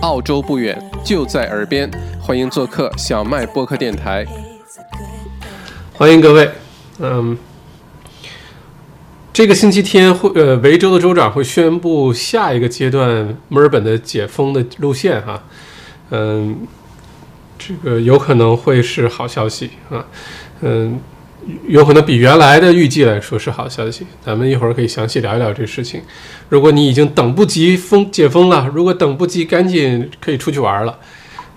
澳洲不远，就在耳边，欢迎做客小麦播客电台。欢迎各位，嗯，这个星期天会呃，维州的州长会宣布下一个阶段墨尔本的解封的路线哈，嗯，这个有可能会是好消息啊，嗯。有可能比原来的预计来说是好消息，咱们一会儿可以详细聊一聊这事情。如果你已经等不及封解封了，如果等不及赶紧可以出去玩了，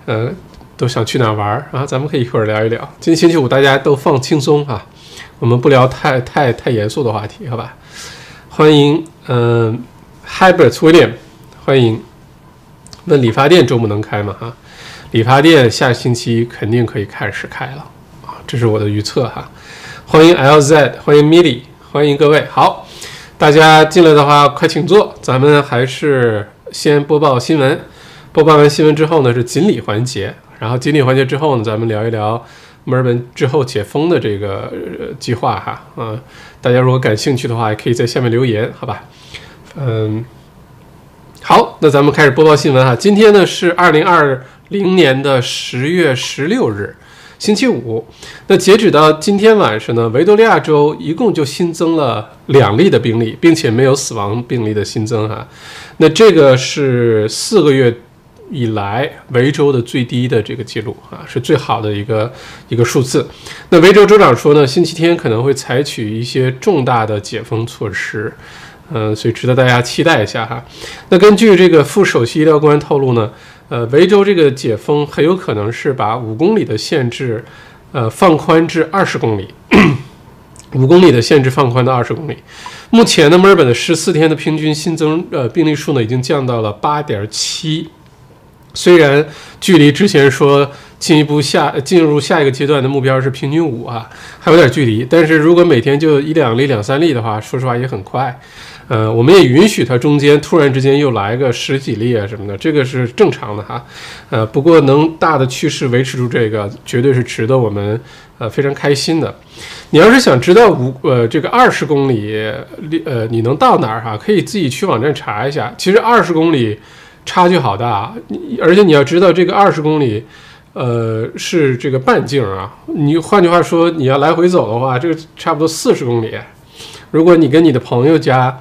呃，都想去哪玩啊？咱们可以一会儿聊一聊。今天星期五，大家都放轻松啊，我们不聊太太太严肃的话题，好吧？欢迎，嗯，Hybert William，欢迎。问理发店周末能开吗？哈，理发店下星期肯定可以开始开了啊，这是我的预测哈。欢迎 LZ，欢迎 Milly，欢迎各位。好，大家进来的话，快请坐。咱们还是先播报新闻。播报完新闻之后呢，是锦鲤环节。然后锦鲤环节之后呢，咱们聊一聊墨尔本之后解封的这个计划哈。嗯，大家如果感兴趣的话，也可以在下面留言，好吧？嗯，好，那咱们开始播报新闻哈。今天呢是二零二零年的十月十六日。星期五，那截止到今天晚上呢，维多利亚州一共就新增了两例的病例，并且没有死亡病例的新增哈。那这个是四个月以来维州的最低的这个记录啊，是最好的一个一个数字。那维州州长说呢，星期天可能会采取一些重大的解封措施，嗯，所以值得大家期待一下哈。那根据这个副首席医疗官透露呢。呃，维州这个解封很有可能是把五公里的限制，呃，放宽至二十公里。五公里的限制放宽到二十公里。目前呢，墨尔本的十四天的平均新增呃病例数呢，已经降到了八点七。虽然距离之前说进一步下进入下一个阶段的目标是平均五啊，还有点距离。但是如果每天就一两例、两三例的话，说实话也很快。呃，我们也允许它中间突然之间又来个十几例啊什么的，这个是正常的哈。呃，不过能大的趋势维持住这个，绝对是值得我们呃非常开心的。你要是想知道五呃这个二十公里呃你能到哪儿哈，可以自己去网站查一下。其实二十公里差距好大，而且你要知道这个二十公里呃是这个半径啊。你换句话说，你要来回走的话，这个差不多四十公里。如果你跟你的朋友家。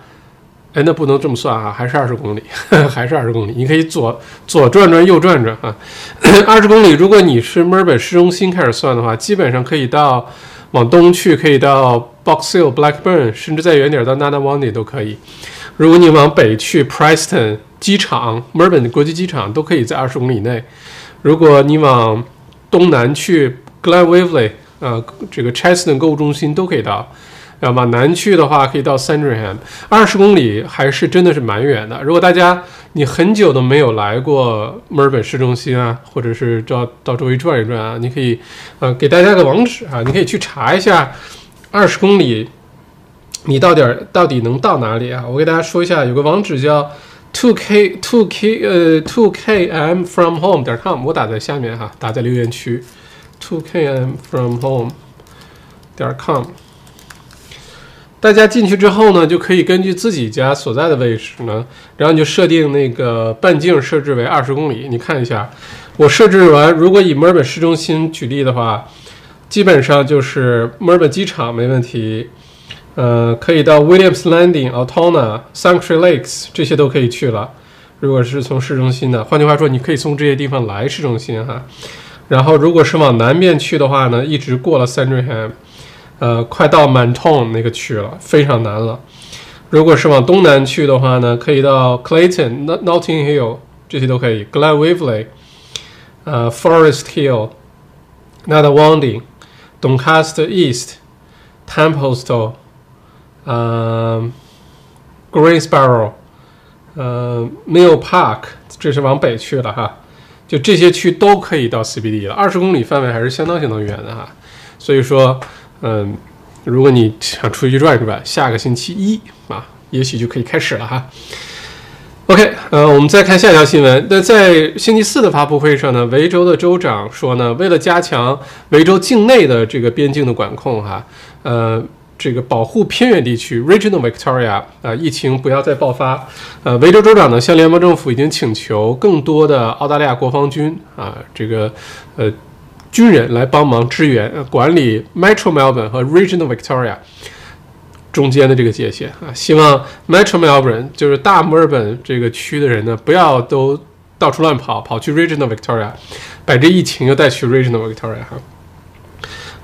哎，那不能这么算啊，还是二十公里，还是二十公里。你可以左左转转，右转转啊。二十公里，如果你是墨尔本市中心开始算的话，基本上可以到往东去，可以到 Box Hill、Blackburn，甚至再远点到 Nana w a n d y 都可以。如果你往北去 Preston 机场，墨尔本国际机场都可以在二十公里内。如果你往东南去 Glen Waverley，呃，这个 Cheston 购物中心都可以到。要往南去的话，可以到 Sandringham，二十公里还是真的是蛮远的。如果大家你很久都没有来过墨尔本市中心啊，或者是到到周围转一转啊，你可以，呃，给大家个网址啊，你可以去查一下，二十公里你到点到底能到哪里啊？我给大家说一下，有个网址叫 two k two k 呃 two k m from home 点 com，我打在下面哈，打在留言区 two k m from home 点 com。大家进去之后呢，就可以根据自己家所在的位置呢，然后你就设定那个半径设置为二十公里。你看一下，我设置完，如果以墨尔本市中心举例的话，基本上就是墨尔本机场没问题，呃，可以到 Williams Landing、Altona、Sanctuary Lakes 这些都可以去了。如果是从市中心的，换句话说，你可以从这些地方来市中心哈。然后如果是往南边去的话呢，一直过了 Sandringham。呃，快到满 n 那个区了，非常难了。如果是往东南去的话呢，可以到 Clayton、Notting Hill 这些都可以，Glen Waverley、呃 Forest Hill、n a d a w a n d i Doncaster East、Templestowe、呃 Greensboro、呃 Mill Park，这是往北去了哈。就这些区都可以到 CBD 了，二十公里范围还是相当相当远的哈。所以说。嗯，如果你想出去转一转，下个星期一啊，也许就可以开始了哈。OK，呃，我们再看下一条新闻。那在星期四的发布会上呢，维州的州长说呢，为了加强维州境内的这个边境的管控哈，呃，这个保护偏远地区 （Regional Victoria） 啊，疫情不要再爆发。呃，维州州长呢向联邦政府已经请求更多的澳大利亚国防军啊，这个呃军人来帮忙支援管理 Metro Melbourne 和 Regional Victoria 中间的这个界限啊。希望 Metro Melbourne 就是大墨尔本这个区的人呢，不要都到处乱跑，跑去 Regional Victoria，把这疫情又带去 Regional Victoria 哈。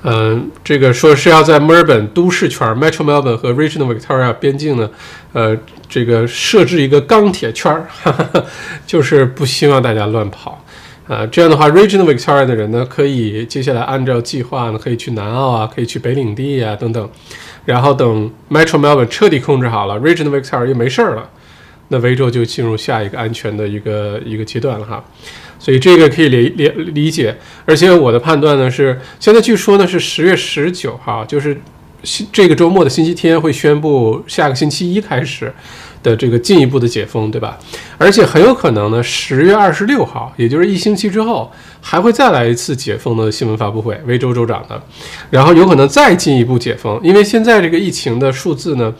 嗯，这个说是要在墨尔本都市圈 （Metro Melbourne） 和 Regional Victoria 边境呢，呃，这个设置一个钢铁圈儿，就是不希望大家乱跑。啊，这样的话，Regional Victoria 的人呢，可以接下来按照计划呢，可以去南澳啊，可以去北领地啊等等。然后等 Metro Melbourne 彻底控制好了，Regional Victoria 又没事儿了，那维州就进入下一个安全的一个一个阶段了哈。所以这个可以理理理解，而且我的判断呢是，现在据说呢是十月十九号，就是这个周末的星期天会宣布下个星期一开始的这个进一步的解封，对吧？而且很有可能呢，十月二十六号，也就是一星期之后，还会再来一次解封的新闻发布会，维州州长的，然后有可能再进一步解封，因为现在这个疫情的数字呢，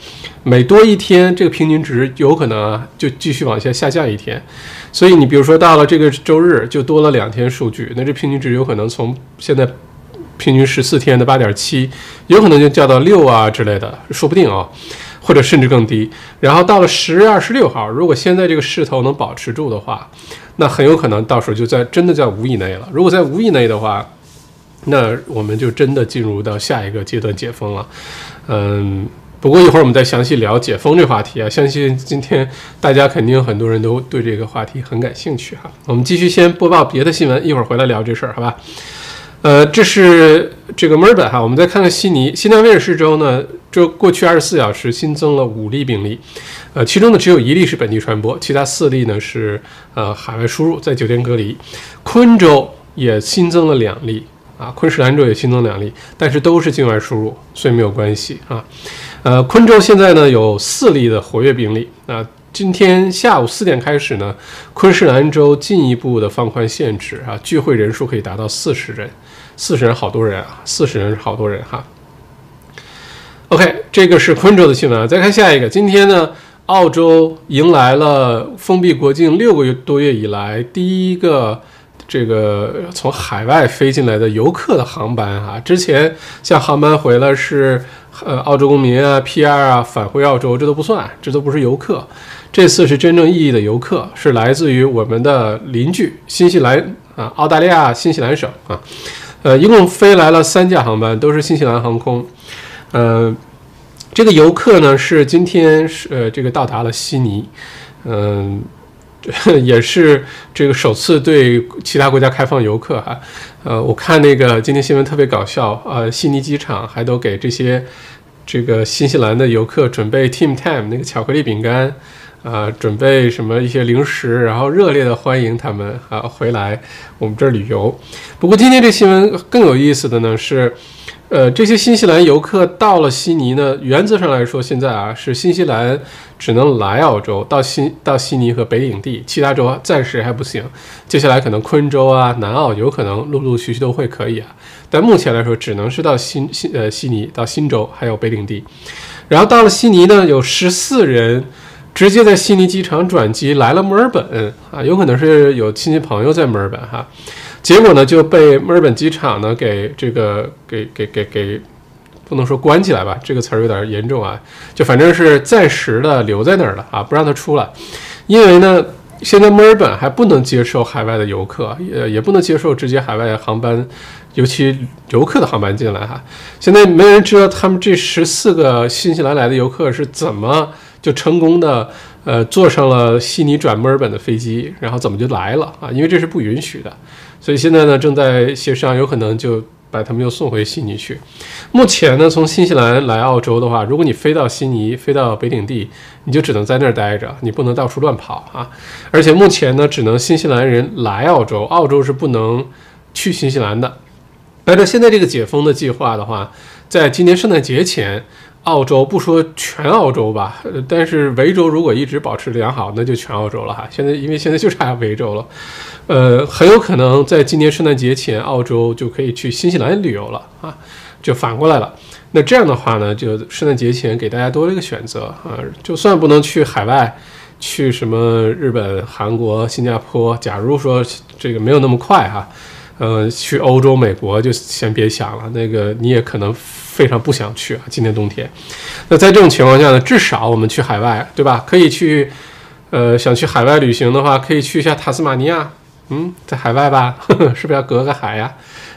每多一天，这个平均值有可能啊就继续往下下降一天。所以你比如说到了这个周日就多了两天数据，那这平均值有可能从现在平均十四天的八点七，有可能就降到六啊之类的，说不定啊，或者甚至更低。然后到了十月二十六号，如果现在这个势头能保持住的话，那很有可能到时候就在真的在五以内了。如果在五以内的话，那我们就真的进入到下一个阶段解封了，嗯。不过一会儿我们再详细聊解封这话题啊，相信今天大家肯定很多人都对这个话题很感兴趣哈。我们继续先播报别的新闻，一会儿回来聊这事儿，好吧？呃，这是这个墨尔本哈，我们再看看悉尼，新南威尔士州呢，这过去二十四小时新增了五例病例，呃，其中呢只有一例是本地传播，其他四例呢是呃海外输入，在酒店隔离。昆州也新增了两例啊，昆士兰州也新增两例，但是都是境外输入，所以没有关系啊。呃，昆州现在呢有四例的活跃病例。那今天下午四点开始呢，昆士兰州进一步的放宽限制啊，聚会人数可以达到四十人，四十人好多人啊，四十人是好多人哈。OK，这个是昆州的新闻啊。再看下一个，今天呢，澳洲迎来了封闭国境六个月多月以来第一个这个从海外飞进来的游客的航班哈。之前像航班回来是。呃，澳洲公民啊，PR 啊，返回澳洲，这都不算，这都不是游客。这次是真正意义的游客，是来自于我们的邻居新西兰啊，澳大利亚新西兰省啊。呃，一共飞来了三架航班，都是新西兰航空。呃，这个游客呢是今天是呃这个到达了悉尼，嗯。也是这个首次对其他国家开放游客哈，呃，我看那个今天新闻特别搞笑，呃，悉尼机场还都给这些这个新西兰的游客准备 Team Time 那个巧克力饼干，啊，准备什么一些零食，然后热烈的欢迎他们啊回来我们这儿旅游。不过今天这新闻更有意思的呢是。呃，这些新西兰游客到了悉尼呢，原则上来说，现在啊是新西兰只能来澳洲，到新到悉尼和北领地，其他州暂时还不行。接下来可能昆州啊、南澳有可能陆陆续续都会可以啊，但目前来说，只能是到新新呃悉尼到新州还有北领地。然后到了悉尼呢，有十四人直接在悉尼机场转机来了墨尔本啊，有可能是有亲戚朋友在墨尔本哈。结果呢，就被墨尔本机场呢给这个给给给给，不能说关起来吧，这个词儿有点严重啊，就反正是暂时的留在那儿了啊，不让他出来，因为呢，现在墨尔本还不能接受海外的游客，也也不能接受直接海外航班，尤其游客的航班进来哈。现在没人知道他们这十四个新西兰来的游客是怎么就成功的呃坐上了悉尼转墨尔本的飞机，然后怎么就来了啊？因为这是不允许的。所以现在呢，正在协商，有可能就把他们又送回悉尼去。目前呢，从新西兰来澳洲的话，如果你飞到悉尼，飞到北领地，你就只能在那儿待着，你不能到处乱跑啊。而且目前呢，只能新西兰人来澳洲，澳洲是不能去新西兰的。按照现在这个解封的计划的话，在今年圣诞节前。澳洲不说全澳洲吧，但是维州如果一直保持良好，那就全澳洲了哈。现在因为现在就差维州了，呃，很有可能在今年圣诞节前，澳洲就可以去新西兰旅游了啊。就反过来了。那这样的话呢，就圣诞节前给大家多了一个选择啊，就算不能去海外，去什么日本、韩国、新加坡，假如说这个没有那么快哈，呃，去欧洲、美国就先别想了，那个你也可能非常不想去啊，今年冬天。那在这种情况下呢，至少我们去海外，对吧？可以去，呃，想去海外旅行的话，可以去一下塔斯马尼亚，嗯，在海外吧，是不是要隔个海呀？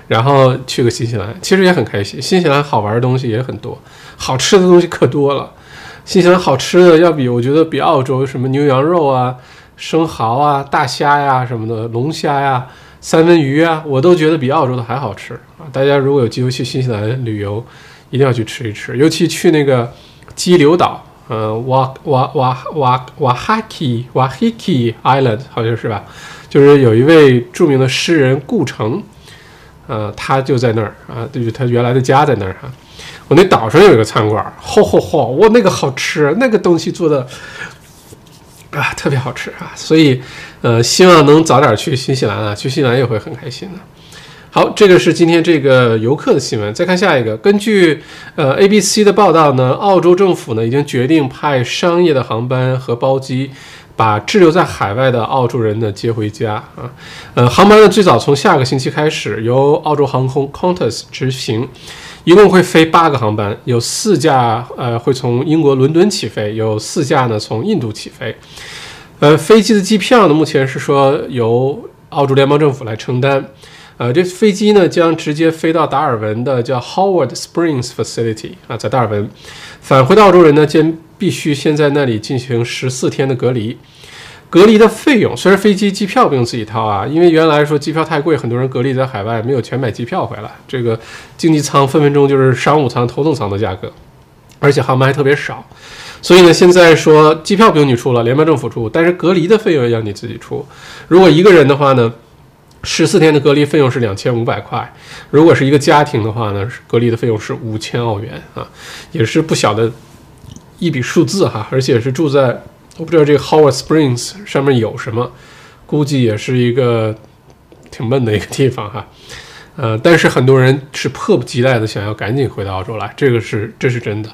然后去个新西兰，其实也很开心。新西兰好玩的东西也很多，好吃的东西可多了。新西兰好吃的要比我觉得比澳洲什么牛羊肉啊、生蚝啊、大虾呀什么的、龙虾呀、三文鱼啊，我都觉得比澳洲的还好吃啊！大家如果有机会去新西兰旅游，一定要去吃一吃，尤其去那个激流岛，嗯，瓦瓦瓦瓦瓦哈基瓦哈基 Island 好像是吧？就是有一位著名的诗人顾城。呃，他就在那儿啊，就是他原来的家在那儿哈。我那岛上有一个餐馆，嚯嚯嚯，哇，那个好吃，那个东西做的啊，特别好吃啊。所以，呃，希望能早点去新西兰啊，去新西兰也会很开心的。好，这个是今天这个游客的新闻。再看下一个，根据呃 ABC 的报道呢，澳洲政府呢已经决定派商业的航班和包机。把滞留在海外的澳洲人呢接回家啊，呃，航班呢最早从下个星期开始由澳洲航空 Qantas 执行，一共会飞八个航班，有四架呃会从英国伦敦起飞，有四架呢从印度起飞，呃，飞机的机票呢目前是说由澳洲联邦政府来承担，呃，这飞机呢将直接飞到达尔文的叫 Howard Springs Facility 啊，在达尔文，返回的澳洲人呢将。必须先在那里进行十四天的隔离，隔离的费用虽然飞机机票不用自己掏啊，因为原来说机票太贵，很多人隔离在海外没有钱买机票回来，这个经济舱分分钟就是商务舱、头等舱的价格，而且航班还特别少，所以呢，现在说机票不用你出了，联邦政府出，但是隔离的费用要你自己出。如果一个人的话呢，十四天的隔离费用是两千五百块；如果是一个家庭的话呢，隔离的费用是五千澳元啊，也是不小的。一笔数字哈，而且是住在我不知道这个 Howard Springs 上面有什么，估计也是一个挺闷的一个地方哈。呃，但是很多人是迫不及待的想要赶紧回到澳洲来，这个是这是真的。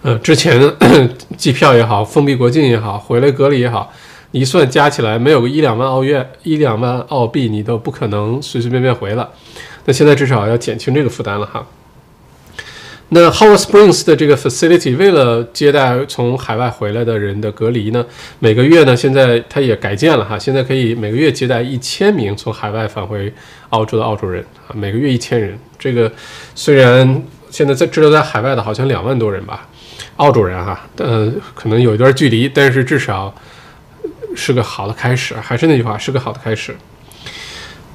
呃，之前 机票也好，封闭国境也好，回来隔离也好，一算加起来没有个一两万澳元、一两万澳币，你都不可能随随便便回了。那现在至少要减轻这个负担了哈。那 Howard Springs 的这个 facility 为了接待从海外回来的人的隔离呢，每个月呢，现在它也改建了哈，现在可以每个月接待一千名从海外返回澳洲的澳洲人啊，每个月一千人。这个虽然现在在滞留在海外的好像两万多人吧，澳洲人哈，呃，可能有一段距离，但是至少是个好的开始。还是那句话，是个好的开始。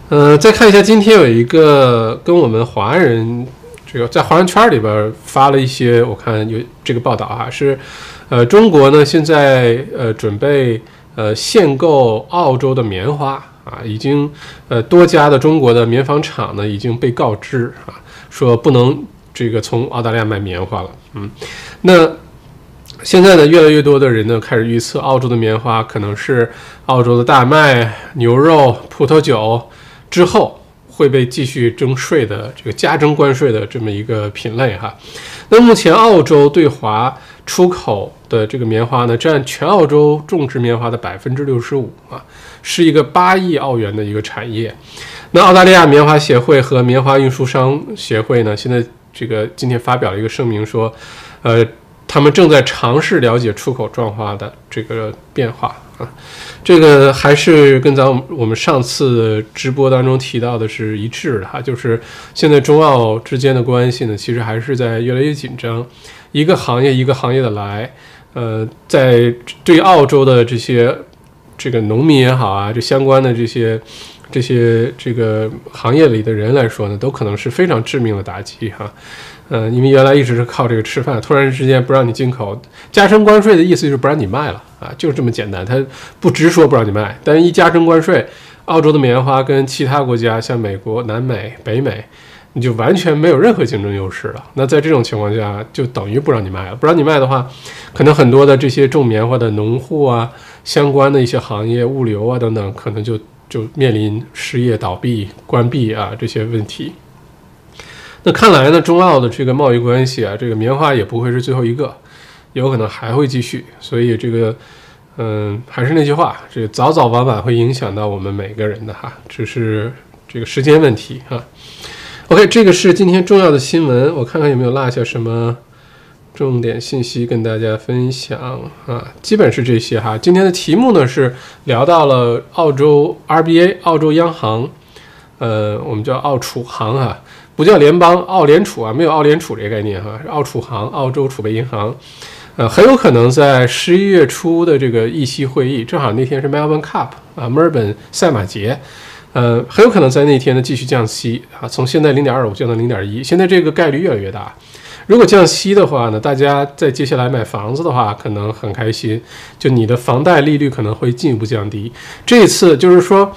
嗯，再看一下今天有一个跟我们华人。这个在华人圈里边发了一些，我看有这个报道啊，是，呃，中国呢现在呃准备呃限购澳洲的棉花啊，已经呃多家的中国的棉纺厂呢已经被告知啊，说不能这个从澳大利亚买棉花了。嗯，那现在呢越来越多的人呢开始预测澳洲的棉花可能是澳洲的大麦、牛肉、葡萄酒之后。会被继续征税的这个加征关税的这么一个品类哈，那目前澳洲对华出口的这个棉花呢，占全澳洲种植棉花的百分之六十五啊，是一个八亿澳元的一个产业。那澳大利亚棉花协会和棉花运输商协会呢，现在这个今天发表了一个声明说，呃。他们正在尝试了解出口状况的这个变化啊，这个还是跟咱我们上次直播当中提到的是一致的哈，就是现在中澳之间的关系呢，其实还是在越来越紧张，一个行业一个行业的来，呃，在对澳洲的这些这个农民也好啊，这相关的这些这些这个行业里的人来说呢，都可能是非常致命的打击哈。嗯，因为原来一直是靠这个吃饭，突然之间不让你进口，加征关税的意思就是不让你卖了啊，就这么简单。他不直说不让你卖，但一加征关税，澳洲的棉花跟其他国家像美国、南美、北美，你就完全没有任何竞争优势了。那在这种情况下，就等于不让你卖了。不让你卖的话，可能很多的这些种棉花的农户啊，相关的一些行业、物流啊等等，可能就就面临失业、倒闭、关闭啊这些问题。那看来呢，中澳的这个贸易关系啊，这个棉花也不会是最后一个，有可能还会继续。所以这个，嗯，还是那句话，这个早早晚晚会影响到我们每个人的哈，只是这个时间问题哈。OK，这个是今天重要的新闻，我看看有没有落下什么重点信息跟大家分享啊？基本是这些哈。今天的题目呢是聊到了澳洲 RBA，澳洲央行，呃，我们叫澳储行哈。不叫联邦，澳联储啊，没有澳联储这个概念哈，是澳储行，澳洲储备银行，呃，很有可能在十一月初的这个议息会议，正好那天是 Melbourne Cup 啊，墨尔本赛马节，呃，很有可能在那天呢继续降息啊，从现在零点二五降到零点一，现在这个概率越来越大。如果降息的话呢，大家在接下来买房子的话，可能很开心，就你的房贷利率可能会进一步降低。这一次就是说。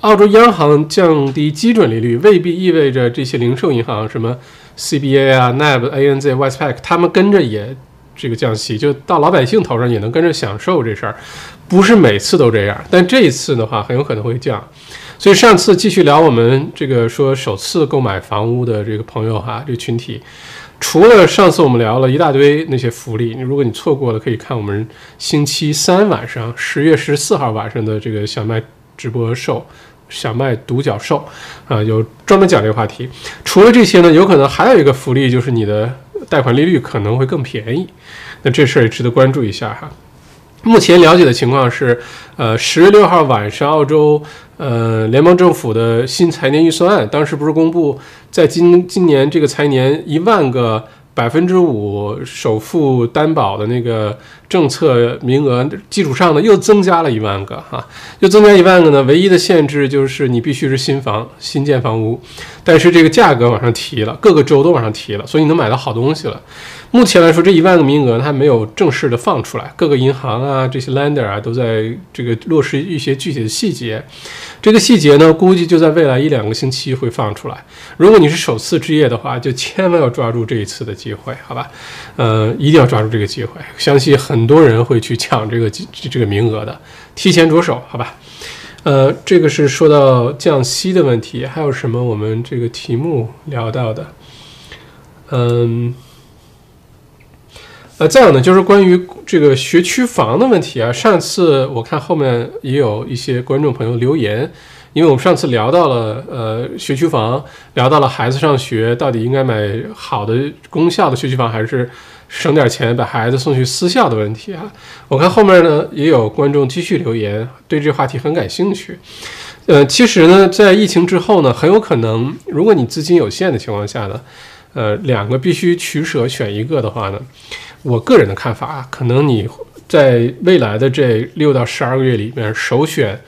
澳洲央行降低基准利率，未必意味着这些零售银行，什么 CBA 啊、NAB、ANZ、Westpac，他们跟着也这个降息，就到老百姓头上也能跟着享受这事儿，不是每次都这样，但这一次的话，很有可能会降。所以上次继续聊我们这个说首次购买房屋的这个朋友哈，这个群体，除了上次我们聊了一大堆那些福利，如果你错过了，可以看我们星期三晚上十月十四号晚上的这个小麦直播售。小麦独角兽，啊，有专门讲这个话题。除了这些呢，有可能还有一个福利，就是你的贷款利率可能会更便宜。那这事儿也值得关注一下哈。目前了解的情况是，呃，十月六号晚上，澳洲呃联邦政府的新财年预算案，当时不是公布，在今今年这个财年一万个。百分之五首付担保的那个政策名额基础上呢，又增加了一万个哈，又增加一万个呢。唯一的限制就是你必须是新房、新建房屋，但是这个价格往上提了，各个州都往上提了，所以你能买到好东西了。目前来说，这一万个名额它没有正式的放出来，各个银行啊、这些 lender 啊都在这个落实一些具体的细节。这个细节呢，估计就在未来一两个星期会放出来。如果你是首次置业的话，就千万要抓住这一次的机会，好吧？呃，一定要抓住这个机会，相信很多人会去抢这个这个名额的，提前着手，好吧？呃，这个是说到降息的问题，还有什么我们这个题目聊到的？嗯。呃，再有呢，就是关于这个学区房的问题啊。上次我看后面也有一些观众朋友留言，因为我们上次聊到了呃学区房，聊到了孩子上学到底应该买好的公校的学区房，还是省点钱把孩子送去私校的问题啊。我看后面呢也有观众继续留言，对这话题很感兴趣。呃，其实呢，在疫情之后呢，很有可能，如果你资金有限的情况下呢，呃，两个必须取舍选一个的话呢。我个人的看法啊，可能你在未来的这六到十二个月里面首选，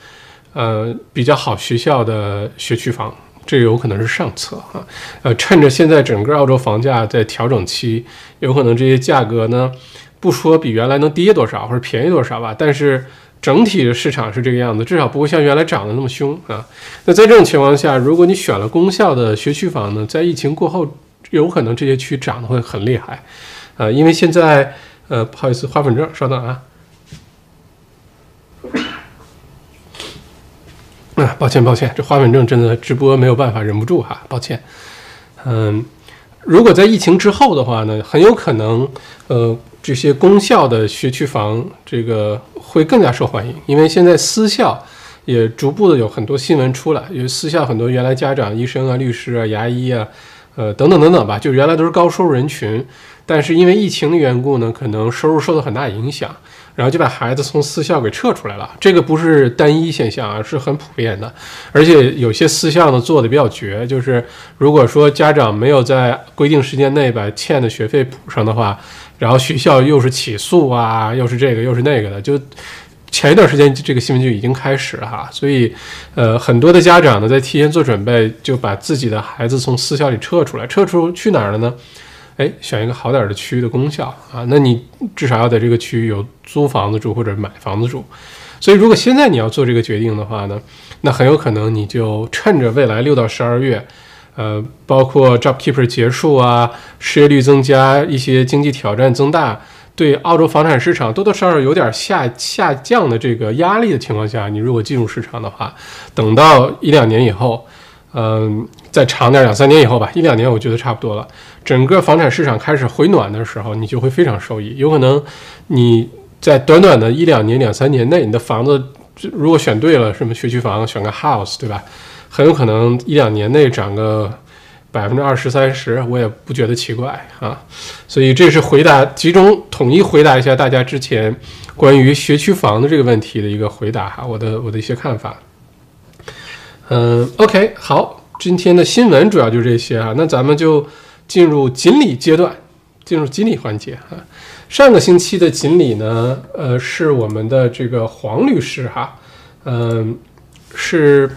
呃，比较好学校的学区房，这有可能是上策啊。呃，趁着现在整个澳洲房价在调整期，有可能这些价格呢，不说比原来能跌多少或者便宜多少吧，但是整体的市场是这个样子，至少不会像原来涨得那么凶啊。那在这种情况下，如果你选了公校的学区房呢，在疫情过后，有可能这些区涨得会很厉害。呃，因为现在，呃，不好意思，花粉症，稍等啊。啊，抱歉，抱歉，这花粉症真的直播没有办法，忍不住哈，抱歉。嗯，如果在疫情之后的话呢，很有可能，呃，这些公校的学区房这个会更加受欢迎，因为现在私校也逐步的有很多新闻出来，因为私校很多原来家长、医生啊、律师啊、牙医啊，呃，等等等等吧，就原来都是高收入人群。但是因为疫情的缘故呢，可能收入受到很大影响，然后就把孩子从私校给撤出来了。这个不是单一现象啊，是很普遍的。而且有些私校呢做的比较绝，就是如果说家长没有在规定时间内把欠的学费补上的话，然后学校又是起诉啊，又是这个又是那个的，就前一段时间这个新闻就已经开始了哈。所以，呃，很多的家长呢在提前做准备，就把自己的孩子从私校里撤出来，撤出去哪儿了呢？哎，选一个好点的区域的功效啊，那你至少要在这个区域有租房子住或者买房子住。所以，如果现在你要做这个决定的话呢，那很有可能你就趁着未来六到十二月，呃，包括 JobKeeper 结束啊，失业率增加，一些经济挑战增大，对澳洲房产市场多多少少有点下下降的这个压力的情况下，你如果进入市场的话，等到一两年以后。嗯，再长点两三年以后吧，一两年我觉得差不多了。整个房产市场开始回暖的时候，你就会非常受益。有可能你在短短的一两年、两三年内，你的房子如果选对了，什么学区房，选个 house，对吧？很有可能一两年内涨个百分之二十三十，我也不觉得奇怪啊。所以这是回答集中统一回答一下大家之前关于学区房的这个问题的一个回答哈，我的我的一些看法。嗯，OK，好。今天的新闻主要就这些啊，那咱们就进入锦鲤阶段，进入锦鲤环节啊。上个星期的锦鲤呢，呃，是我们的这个黄律师哈，嗯，是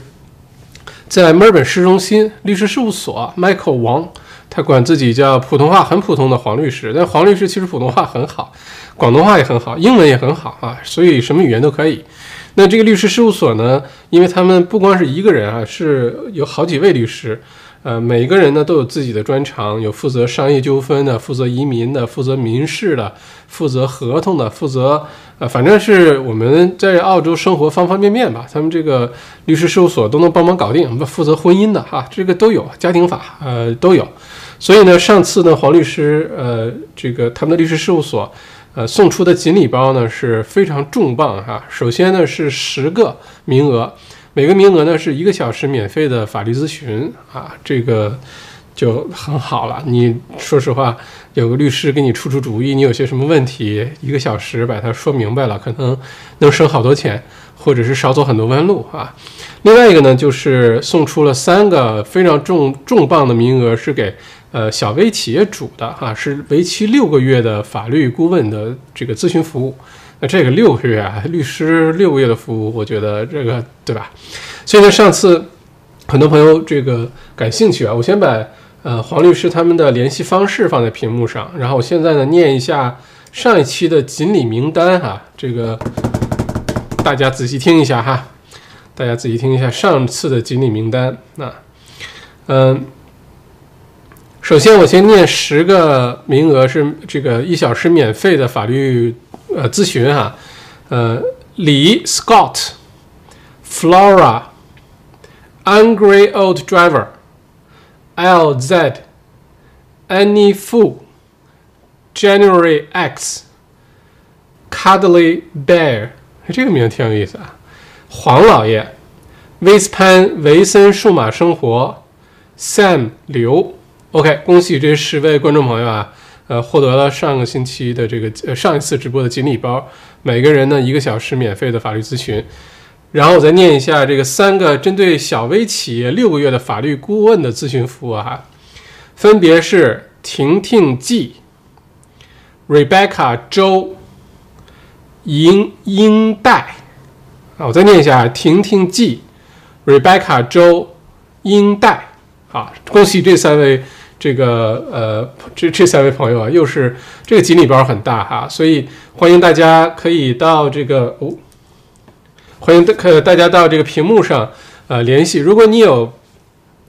在墨尔本市中心律师事务所，Michael 王，他管自己叫普通话很普通的黄律师，但黄律师其实普通话很好，广东话也很好，英文也很好啊，所以什么语言都可以。那这个律师事务所呢？因为他们不光是一个人啊，是有好几位律师，呃，每一个人呢都有自己的专长，有负责商业纠纷的，负责移民的，负责民事的，负责合同的，负责呃，反正是我们在澳洲生活方方面面吧。他们这个律师事务所都能帮忙搞定。我们负责婚姻的哈，这个都有，家庭法呃都有。所以呢，上次呢，黄律师呃，这个他们的律师事务所。呃，送出的锦鲤包呢是非常重磅哈。首先呢是十个名额，每个名额呢是一个小时免费的法律咨询啊，这个就很好了。你说实话，有个律师给你出出主意，你有些什么问题，一个小时把它说明白了，可能能省好多钱，或者是少走很多弯路啊。另外一个呢就是送出了三个非常重重磅的名额，是给。呃，小微企业主的哈是为期六个月的法律顾问的这个咨询服务，那这个六个月啊，律师六个月的服务，我觉得这个对吧？所以呢，上次很多朋友这个感兴趣啊，我先把呃黄律师他们的联系方式放在屏幕上，然后我现在呢念一下上一期的锦鲤名单哈，这个大家仔细听一下哈，大家仔细听一下上次的锦鲤名单，那嗯。首先，我先念十个名额是这个一小时免费的法律呃咨询哈，呃，李 Scott，Flora，Angry Old Driver，L.Z，Annie Fu，January X，Cuddly Bear，这个名字挺有意思啊，黄老爷，威斯潘维森数码生活，Sam 刘。OK，恭喜这十位观众朋友啊，呃，获得了上个星期的这个呃上一次直播的锦鲤包，每个人呢一个小时免费的法律咨询，然后我再念一下这个三个针对小微企业六个月的法律顾问的咨询服务哈，分别是婷婷 G、Rebecca 周、莹英代啊，我再念一下婷婷 G、Rebecca 周、英代啊，恭喜这三位。这个呃，这这三位朋友啊，又是这个锦鲤包很大哈，所以欢迎大家可以到这个哦，欢迎大可大家到这个屏幕上呃联系。如果你有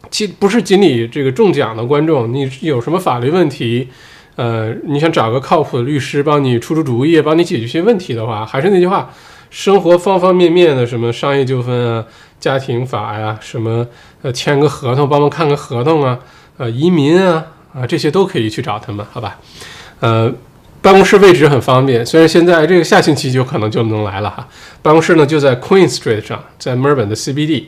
锦不是锦鲤这个中奖的观众，你有什么法律问题，呃，你想找个靠谱的律师帮你出出主意，帮你解决些问题的话，还是那句话，生活方方面面的什么商业纠纷啊、家庭法呀，什么呃签个合同，帮忙看个合同啊。呃，移民啊，啊，这些都可以去找他们，好吧？呃，办公室位置很方便，虽然现在这个下星期就可能就能来了哈。办公室呢就在 Queen Street 上，在墨尔本的 CBD，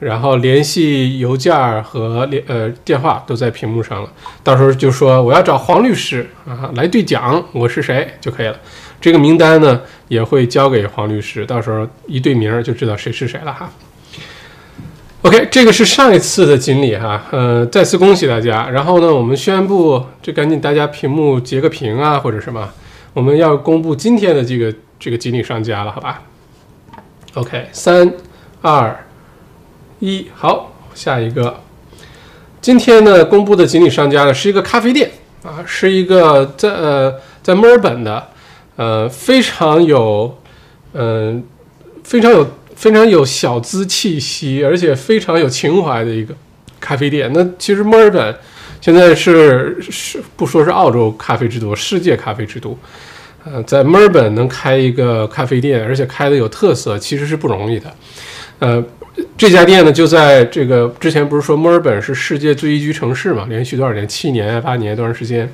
然后联系邮件和联呃电话都在屏幕上了，到时候就说我要找黄律师啊来对讲，我是谁就可以了。这个名单呢也会交给黄律师，到时候一对名就知道谁是谁了哈。OK，这个是上一次的锦鲤哈，呃，再次恭喜大家。然后呢，我们宣布，这赶紧大家屏幕截个屏啊，或者什么，我们要公布今天的这个这个锦鲤商家了，好吧？OK，三二一，好，下一个。今天呢，公布的锦鲤商家呢是一个咖啡店啊，是一个在呃在墨尔本的，呃，非常有，嗯，非常有。非常有小资气息，而且非常有情怀的一个咖啡店。那其实墨尔本现在是是不说是澳洲咖啡之都，世界咖啡之都。呃，在墨尔本能开一个咖啡店，而且开的有特色，其实是不容易的。呃，这家店呢就在这个之前不是说墨尔本是世界最宜居城市嘛？连续多少年？七年、八年多长时间？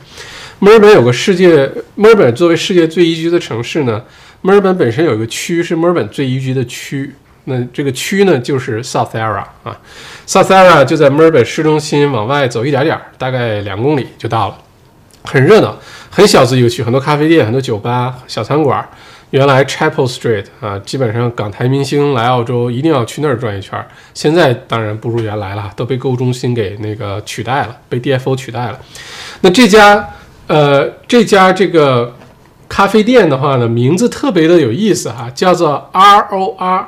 墨尔本有个世界，墨尔本作为世界最宜居的城市呢，墨尔本本身有一个区是墨尔本最宜居的区。那这个区呢，就是 South Era 啊，South Era 就在墨尔本市中心往外走一点点，大概两公里就到了，很热闹，很小资一个区，很多咖啡店，很多酒吧、小餐馆。原来 Chapel Street 啊，基本上港台明星来澳洲一定要去那儿转一圈。现在当然不如原来了，都被购物中心给那个取代了，被 DFO 取代了。那这家呃这家这个咖啡店的话呢，名字特别的有意思哈，叫做 ROR。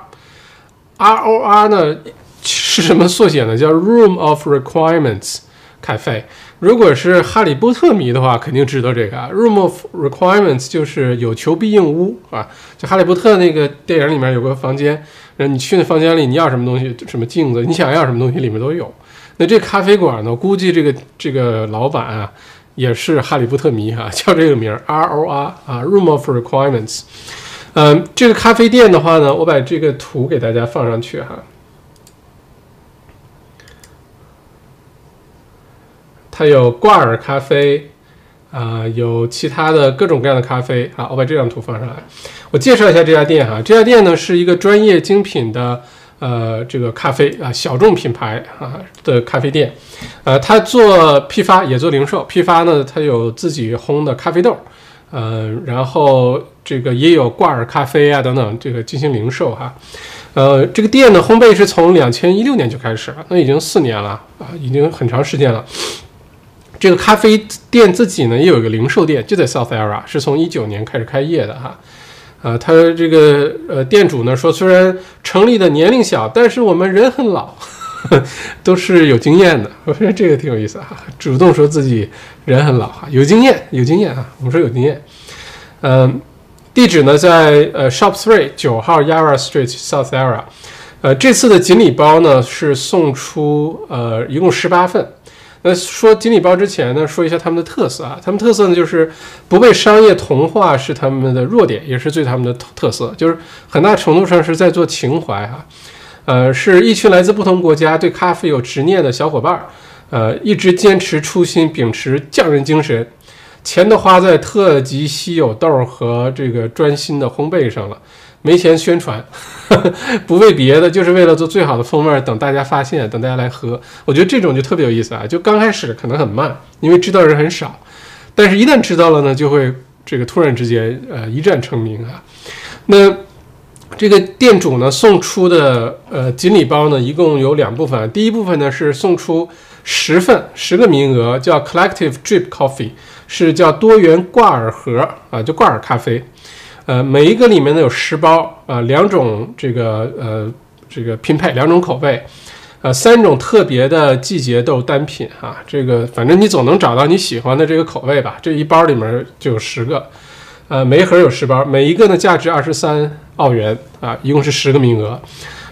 R O R 呢是什么缩写呢？叫 Room of Requirements 咖啡。如果是哈利波特迷的话，肯定知道这个啊 Room of Requirements 就是有求必应屋啊。就哈利波特那个电影里面有个房间，然后你去那房间里，你要什么东西，什么镜子，你想要什么东西里面都有。那这咖啡馆呢，估计这个这个老板啊也是哈利波特迷哈，叫这个名儿 R O R 啊，Room of Requirements。嗯，这个咖啡店的话呢，我把这个图给大家放上去哈。它有挂耳咖啡，啊，有其他的各种各样的咖啡。啊，我把这张图放上来，我介绍一下这家店哈。这家店呢是一个专业精品的呃这个咖啡啊小众品牌啊的咖啡店，呃，它做批发也做零售，批发呢它有自己烘的咖啡豆。嗯，然后这个也有挂耳咖啡啊等等，这个进行零售哈。呃，这个店的烘焙是从两千一六年就开始了，那已经四年了啊，已经很长时间了。这个咖啡店自己呢也有一个零售店，就在 South Era，是从一九年开始开业的哈。他这个呃店主呢说，虽然成立的年龄小，但是我们人很老。都是有经验的，我觉得这个挺有意思哈。主动说自己人很老哈，有经验，有经验啊。我们说有经验。嗯，地址呢在呃 Shop Three 九号 Yarra Street South Yarra。呃，这次的锦鲤包呢是送出呃一共十八份。那说锦鲤包之前呢，说一下他们的特色啊。他们特色呢就是不被商业同化是他们的弱点，也是最他们的特色，就是很大程度上是在做情怀哈。呃，是一群来自不同国家、对咖啡有执念的小伙伴儿，呃，一直坚持初心，秉持匠人精神，钱都花在特级稀有豆和这个专心的烘焙上了，没钱宣传，不为别的，就是为了做最好的风味，等大家发现，等大家来喝。我觉得这种就特别有意思啊！就刚开始可能很慢，因为知道人很少，但是一旦知道了呢，就会这个突然之间呃一战成名啊。那。这个店主呢送出的呃锦鲤包呢，一共有两部分。第一部分呢是送出十份，十个名额，叫 Collective Drip Coffee，是叫多元挂耳盒啊，就挂耳咖啡。呃，每一个里面呢有十包啊，两种这个呃这个拼配，两种口味，呃，三种特别的季节豆单品哈。这个反正你总能找到你喜欢的这个口味吧。这一包里面就有十个。呃，每盒有十包，每一个呢价值二十三澳元啊，一共是十个名额。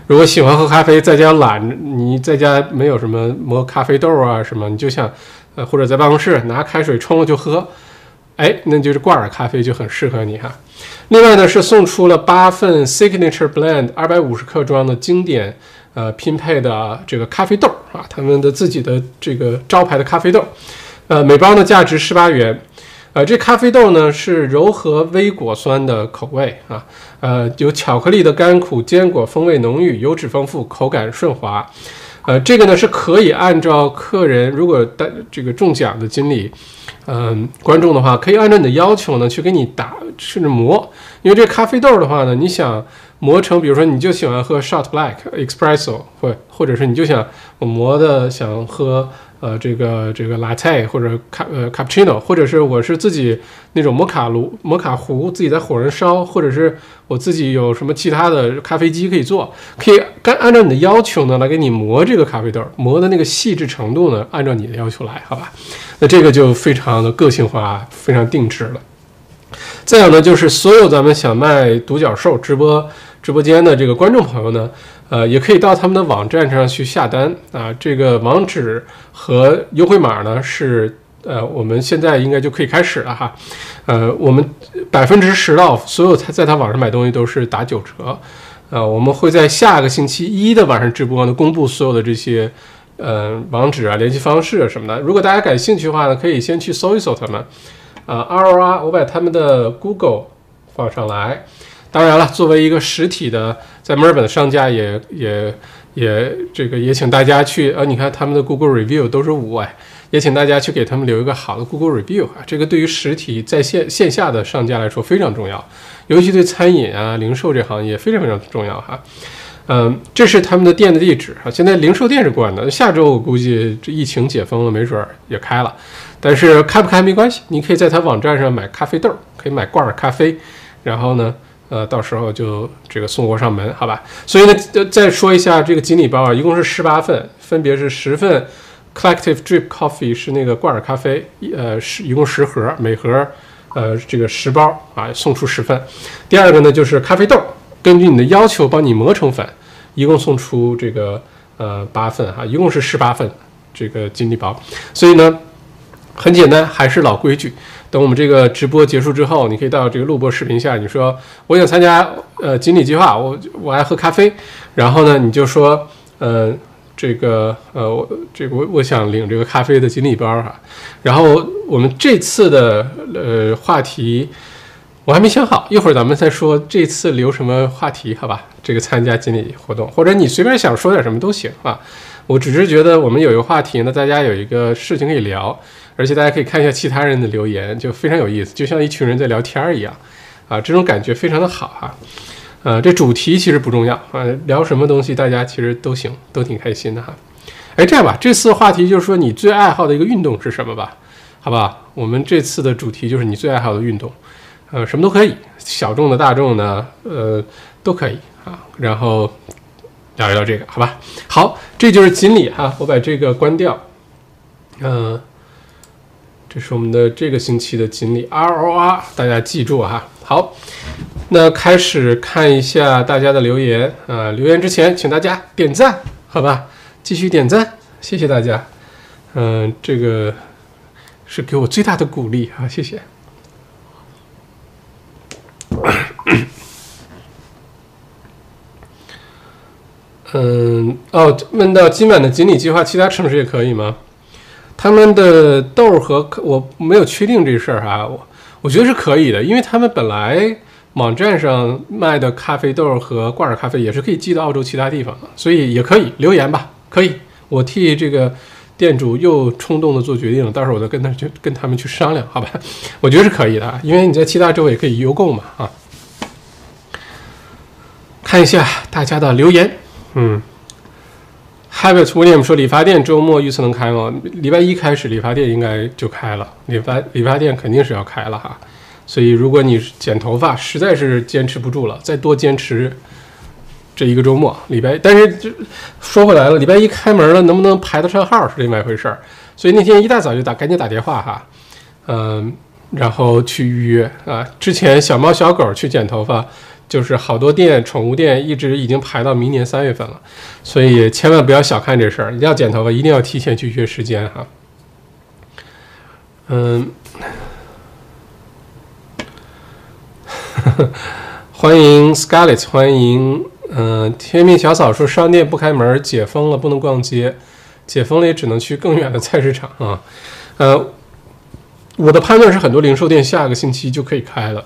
如果喜欢喝咖啡，在家懒，你在家没有什么磨咖啡豆啊什么，你就想，呃，或者在办公室拿开水冲了就喝，哎，那就是挂耳咖啡就很适合你哈。另外呢是送出了八份 Signature Blend 二百五十克装的经典呃拼配的这个咖啡豆啊，他们的自己的这个招牌的咖啡豆，呃，每包呢价值十八元。呃，这咖啡豆呢是柔和微果酸的口味啊，呃，有巧克力的甘苦，坚果风味浓郁，油脂丰富，口感顺滑。呃，这个呢是可以按照客人如果带这个中奖的经理，嗯，观众的话，可以按照你的要求呢去给你打甚至磨，因为这咖啡豆的话呢，你想磨成，比如说你就喜欢喝 shot black espresso，或或者是你就想我磨的想喝。呃，这个这个 latte 或者卡呃 cappuccino，或者是我是自己那种摩卡炉、摩卡壶，自己在火上烧，或者是我自己有什么其他的咖啡机可以做，可以干按照你的要求呢来给你磨这个咖啡豆，磨的那个细致程度呢，按照你的要求来，好吧？那这个就非常的个性化，非常定制了。再有呢，就是所有咱们想卖独角兽直播直播间的这个观众朋友呢。呃，也可以到他们的网站上去下单啊。这个网址和优惠码呢是呃，我们现在应该就可以开始了哈。呃，我们百分之十到所有他在他网上买东西都是打九折。呃，我们会在下个星期一的晚上直播呢，公布所有的这些呃网址啊、联系方式啊什么的。如果大家感兴趣的话呢，可以先去搜一搜他们。啊，R O R，我把他们的 Google 放上来。当然了，作为一个实体的在墨尔本的商家，也也也这个也请大家去啊，你看他们的 Google Review 都是五哎，也请大家去给他们留一个好的 Google Review 啊，这个对于实体在线线下的商家来说非常重要，尤其对餐饮啊、零售这行业非常非常重要哈。嗯，这是他们的店的地址啊。现在零售店是关的，下周我估计这疫情解封了，没准儿也开了。但是开不开没关系，你可以在他网站上买咖啡豆，可以买罐儿咖啡，然后呢，呃，到时候就这个送货上门，好吧？所以呢，再说一下这个锦鲤包啊，一共是十八份，分别是十份 Collective Drip Coffee 是那个罐儿咖啡，呃，是一共十盒，每盒呃这个十包啊，送出十份。第二个呢就是咖啡豆。根据你的要求帮你磨成粉，一共送出这个呃八份哈，一共是十八份这个锦鲤包。所以呢，很简单，还是老规矩。等我们这个直播结束之后，你可以到这个录播视频下，你说我想参加呃锦鲤计划，我我爱喝咖啡。然后呢，你就说呃这个呃我这个我我想领这个咖啡的锦鲤包哈。然后我们这次的呃话题。我还没想好，一会儿咱们再说这次留什么话题，好吧？这个参加锦鲤活动，或者你随便想说点什么都行啊。我只是觉得我们有一个话题呢，大家有一个事情可以聊，而且大家可以看一下其他人的留言，就非常有意思，就像一群人在聊天儿一样啊，这种感觉非常的好哈。呃，这主题其实不重要啊，聊什么东西大家其实都行，都挺开心的哈。哎，这样吧，这次话题就是说你最爱好的一个运动是什么吧？好吧，我们这次的主题就是你最爱好的运动。呃，什么都可以，小众的、大众的，呃，都可以啊。然后聊一聊这个，好吧？好，这就是锦鲤哈，我把这个关掉。嗯，这是我们的这个星期的锦鲤 R O R，大家记住哈。好，那开始看一下大家的留言啊。留言之前，请大家点赞，好吧？继续点赞，谢谢大家。嗯，这个是给我最大的鼓励啊，谢谢。嗯，哦，问到今晚的锦鲤计划，其他城市也可以吗？他们的豆和我没有确定这事儿哈，我我觉得是可以的，因为他们本来网站上卖的咖啡豆和挂耳咖啡也是可以寄到澳洲其他地方的，所以也可以留言吧，可以，我替这个店主又冲动的做决定了，到时候我再跟他去跟他们去商量，好吧？我觉得是可以的，因为你在其他州也可以邮购嘛，啊。看一下大家的留言，嗯，Habit William 说理发店周末预测能开吗？礼拜一开始理发店应该就开了，理发理发店肯定是要开了哈。所以如果你剪头发实在是坚持不住了，再多坚持这一个周末，礼拜但是就说回来了，礼拜一开门了，能不能排得上号是另外一回事儿。所以那天一大早就打，赶紧打电话哈，嗯，然后去预约啊。之前小猫小狗去剪头发。就是好多店，宠物店一直已经排到明年三月份了，所以千万不要小看这事儿。一定要剪头发，一定要提前去约时间哈。嗯，欢迎 Scarlett，欢迎嗯，天命小草说商店不开门，解封了不能逛街，解封了也只能去更远的菜市场啊。呃，我的判断是很多零售店下个星期就可以开了。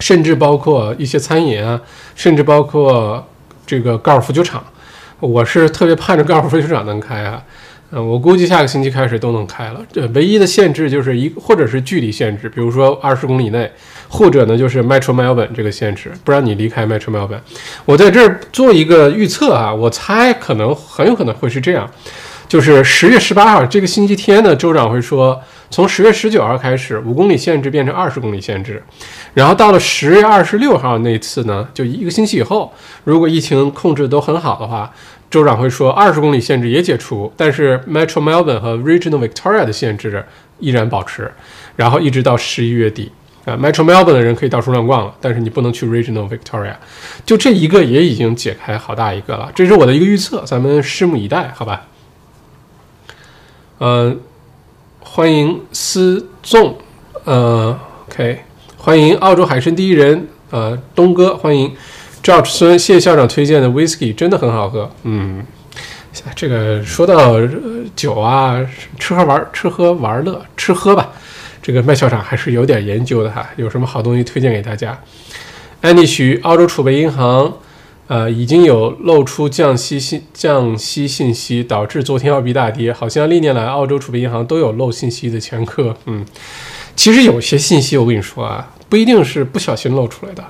甚至包括一些餐饮啊，甚至包括这个高尔夫球场，我是特别盼着高尔夫球场能开啊。嗯，我估计下个星期开始都能开了。这唯一的限制就是一，或者是距离限制，比如说二十公里内，或者呢就是 Metro Melbourne 这个限制，不让你离开 Metro Melbourne。我在这儿做一个预测啊，我猜可能很有可能会是这样，就是十月十八号这个星期天呢，州长会说，从十月十九号开始，五公里限制变成二十公里限制。然后到了十月二十六号那次呢，就一个星期以后，如果疫情控制都很好的话，州长会说二十公里限制也解除，但是 Metro Melbourne 和 Regional Victoria 的限制依然保持，然后一直到十一月底啊，Metro Melbourne 的人可以到处乱逛了，但是你不能去 Regional Victoria，就这一个也已经解开好大一个了，这是我的一个预测，咱们拭目以待，好吧？嗯，欢迎思纵，呃，OK。欢迎澳洲海参第一人，呃，东哥，欢迎赵孙谢校长推荐的 whisky 真的很好喝。嗯，这个说到酒啊，吃喝玩吃喝玩乐，吃喝吧。这个麦校长还是有点研究的哈，有什么好东西推荐给大家？安妮徐，澳洲储备银行，呃，已经有露出降息信降息信息，导致昨天澳币大跌。好像历年来澳洲储备银行都有漏信息的前科。嗯，其实有些信息我跟你说啊，不一定是不小心漏出来的，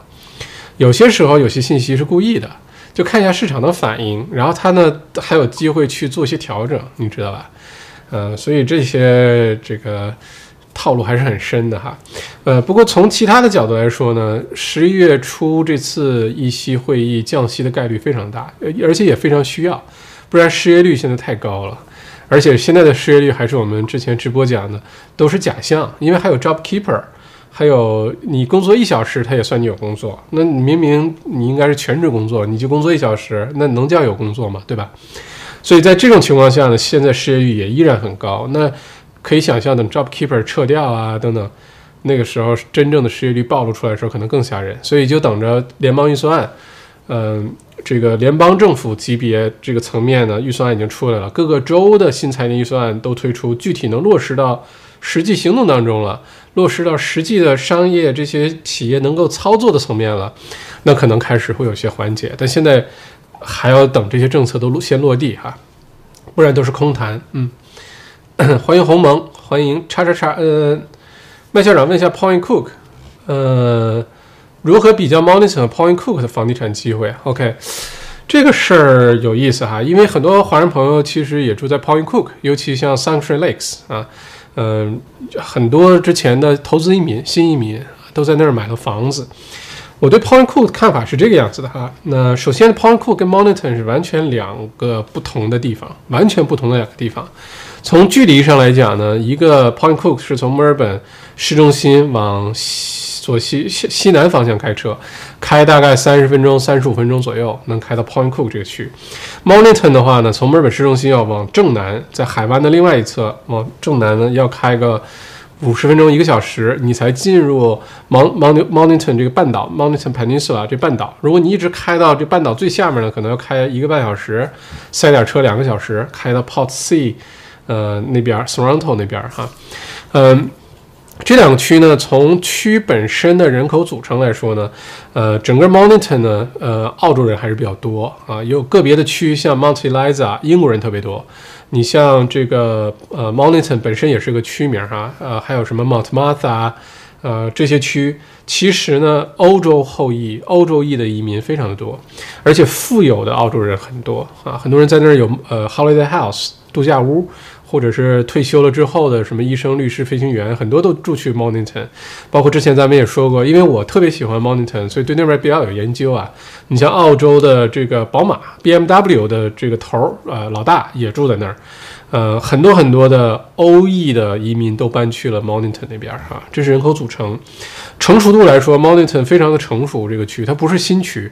有些时候有些信息是故意的，就看一下市场的反应，然后它呢还有机会去做一些调整，你知道吧？呃，所以这些这个。套路还是很深的哈，呃，不过从其他的角度来说呢，十一月初这次议息会议降息的概率非常大，而且也非常需要，不然失业率现在太高了，而且现在的失业率还是我们之前直播讲的都是假象，因为还有 job keeper，还有你工作一小时他也算你有工作，那明明你应该是全职工作，你就工作一小时，那能叫有工作吗？对吧？所以在这种情况下呢，现在失业率也依然很高，那。可以想象，等 job keeper 撤掉啊，等等，那个时候真正的失业率暴露出来的时候，可能更吓人。所以就等着联邦预算案，嗯，这个联邦政府级别这个层面呢，预算已经出来了，各个州的新财年预算都推出，具体能落实到实际行动当中了，落实到实际的商业这些企业能够操作的层面了，那可能开始会有些缓解。但现在还要等这些政策都先落地哈，不然都是空谈。嗯。欢迎鸿蒙，欢迎叉叉叉。呃，麦校长问一下 Point Cook，呃，如何比较 Monitor 和 Point Cook 的房地产机会？OK，这个事儿有意思哈，因为很多华人朋友其实也住在 Point Cook，尤其像 Sunshine Lakes 啊，嗯，很多之前的投资移民、新移民都在那儿买了房子。我对 Point Cook 的看法是这个样子的哈。那首先，Point Cook 跟 Moniton 是完全两个不同的地方，完全不同的两个地方。从距离上来讲呢，一个 Point Cook 是从墨尔本市中心往西左西西西南方向开车，开大概三十分钟、三十五分钟左右能开到 Point Cook 这个区。Moniton 的话呢，从墨尔本市中心要往正南，在海湾的另外一侧往正南呢，要开个五十分钟一个小时，你才进入 Mon Mon Moniton 这个半岛 Moniton Peninsula 这半岛。如果你一直开到这半岛最下面呢，可能要开一个半小时，塞点车两个小时，开到 Port C。呃，那边 Toronto 那边哈，嗯，这两个区呢，从区本身的人口组成来说呢，呃，整个 Mountain 呢，呃，澳洲人还是比较多啊，有个别的区像 Mount Eliza，英国人特别多。你像这个呃 Mountain 本身也是个区名哈，呃，还有什么 Mount Martha，呃，这些区其实呢，欧洲后裔、欧洲裔的移民非常的多，而且富有的澳洲人很多啊，很多人在那儿有呃 Holiday House 度假屋。或者是退休了之后的什么医生、律师、飞行员，很多都住去 Mornington，包括之前咱们也说过，因为我特别喜欢 Mornington，所以对那边比较有研究啊。你像澳洲的这个宝马 BMW 的这个头儿，呃，老大也住在那儿。呃，很多很多的欧裔的移民都搬去了 Mornington 那边哈，这是人口组成。成熟度来说，Mornington 非常的成熟，这个区它不是新区。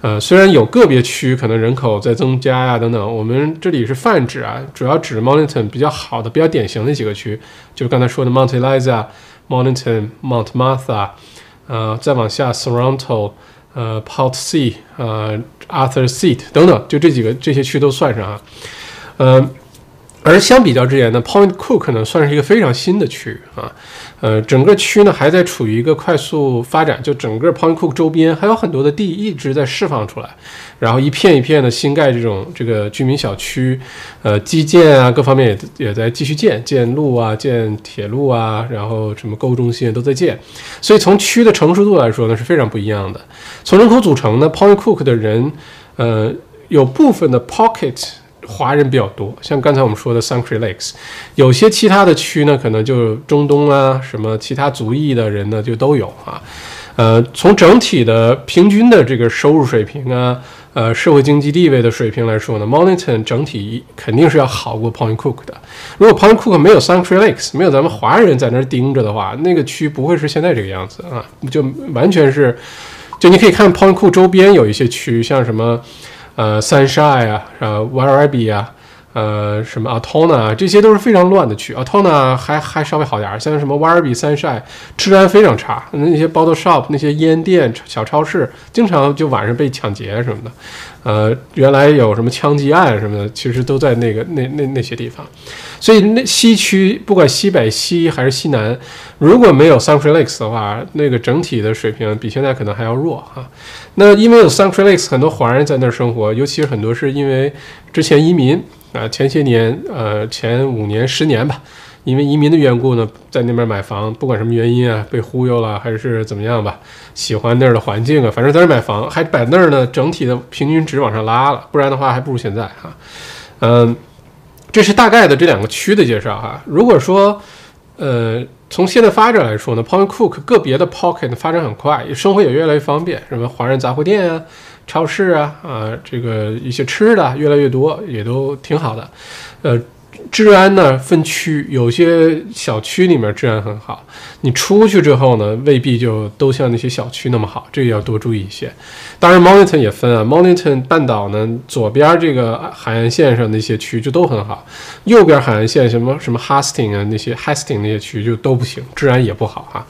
呃，虽然有个别区可能人口在增加呀等等，我们这里是泛指啊，主要指 Mornington 比较好的、比较典型的几个区，就是刚才说的 Mount Eliza、Mornington、Mount Martha，呃，再往下 Toronto，呃，Port C，呃，Arthur Seat 等等，就这几个这些区都算上啊，嗯。而相比较之言呢，Point Cook 呢算是一个非常新的区域啊，呃，整个区呢还在处于一个快速发展，就整个 Point Cook 周边还有很多的地一直在释放出来，然后一片一片的新盖这种这个居民小区，呃，基建啊各方面也也在继续建，建路啊，建铁路啊，然后什么购物中心都在建，所以从区的成熟度来说呢是非常不一样的。从人口组成呢，Point Cook 的人，呃，有部分的 Pocket。华人比较多，像刚才我们说的 Sunshine Lakes，有些其他的区呢，可能就中东啊，什么其他族裔的人呢，就都有啊。呃，从整体的平均的这个收入水平啊，呃，社会经济地位的水平来说呢 m o n i t o n 整体肯定是要好过 Point Cook 的。如果 Point Cook 没有 Sunshine Lakes，没有咱们华人在那儿盯着的话，那个区不会是现在这个样子啊，就完全是，就你可以看 Point Cook 周边有一些区，像什么。呃，Sunshine 啊，呃 w a r a b i 啊，呃，什么 Atona，这些都是非常乱的区，Altona 还还稍微好点儿，像什么瓦尔比、三晒，治安非常差。那些 bottle shop 那些烟店、小超市，经常就晚上被抢劫什么的。呃，原来有什么枪击案什么的，其实都在那个那那那些地方。所以那西区不管西北、西还是西南，如果没有 Sunshine Lakes 的话，那个整体的水平比现在可能还要弱哈。那因为有 Sunshine Lakes，很多华人在那儿生活，尤其是很多是因为之前移民。啊，前些年，呃，前五年、十年吧，因为移民的缘故呢，在那边买房，不管什么原因啊，被忽悠了还是怎么样吧，喜欢那儿的环境啊，反正在那儿买房，还把那儿呢整体的平均值往上拉了，不然的话还不如现在哈。嗯，这是大概的这两个区的介绍哈。如果说，呃，从现在发展来说呢，Point Cook 个别的 Pocket 发展很快，生活也越来越方便，什么华人杂货店啊。超市啊啊，这个一些吃的越来越多，也都挺好的。呃，治安呢分区，有些小区里面治安很好，你出去之后呢，未必就都像那些小区那么好，这个要多注意一些。当然 m o n i t o n 也分啊 m o n i t o n 半岛呢，左边这个海岸线上那些区就都很好，右边海岸线什么什么 Hastings 啊那些 Hastings 那些区就都不行，治安也不好哈。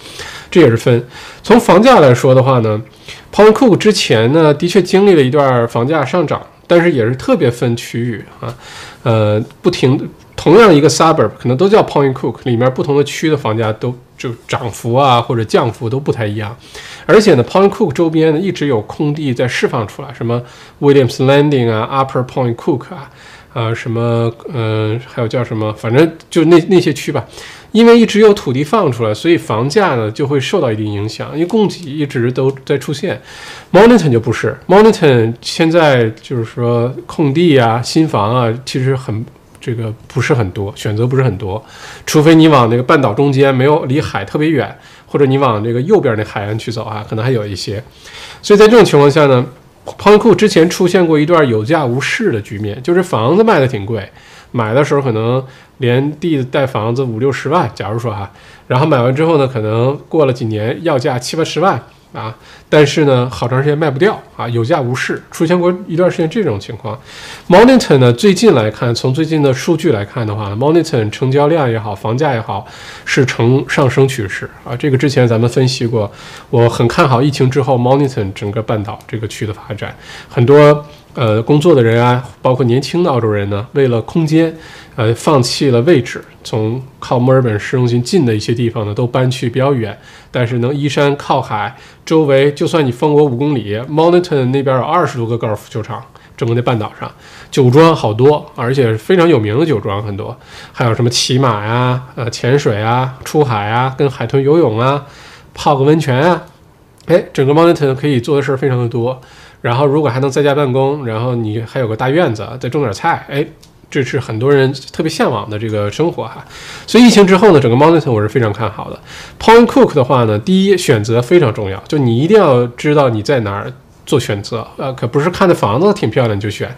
这也是分。从房价来说的话呢。Point Cook 之前呢，的确经历了一段房价上涨，但是也是特别分区域啊，呃，不停，同样一个 suburb 可能都叫 Point Cook，里面不同的区的房价都就涨幅啊或者降幅都不太一样，而且呢，Point Cook 周边呢一直有空地在释放出来，什么 Williams Landing 啊，Upper Point Cook 啊，啊什么，嗯，还有叫什么，反正就那那些区吧。因为一直有土地放出来，所以房价呢就会受到一定影响。因为供给一直都在出现，Moniton 就不是，Moniton 现在就是说空地啊、新房啊，其实很这个不是很多，选择不是很多，除非你往那个半岛中间没有离海特别远，或者你往这个右边那海岸去走啊，可能还有一些。所以在这种情况下呢 p o n k 之前出现过一段有价无市的局面，就是房子卖的挺贵。买的时候可能连地带房子五六十万，假如说哈，然后买完之后呢，可能过了几年要价七八十万啊，但是呢，好长时间卖不掉啊，有价无市，出现过一段时间这种情况。Moniton 呢，最近来看，从最近的数据来看的话，Moniton 成交量也好，房价也好，是呈上升趋势啊。这个之前咱们分析过，我很看好疫情之后 Moniton 整个半岛这个区的发展，很多。呃，工作的人啊，包括年轻的澳洲人呢，为了空间，呃，放弃了位置，从靠墨尔本市中心近的一些地方呢，都搬去比较远，但是能依山靠海，周围就算你封我五公里，Moniton 那边有二十多个高尔夫球场，整个那半岛上酒庄好多，而且非常有名的酒庄很多，还有什么骑马呀，呃，潜水啊，出海啊，跟海豚游泳啊，泡个温泉啊，哎，整个 Moniton 可以做的事儿非常的多。然后，如果还能在家办公，然后你还有个大院子，再种点菜，哎，这是很多人特别向往的这个生活哈。所以疫情之后呢，整个 Mountain 我是非常看好的。Point Cook 的话呢，第一选择非常重要，就你一定要知道你在哪儿做选择，呃，可不是看的房子挺漂亮就选。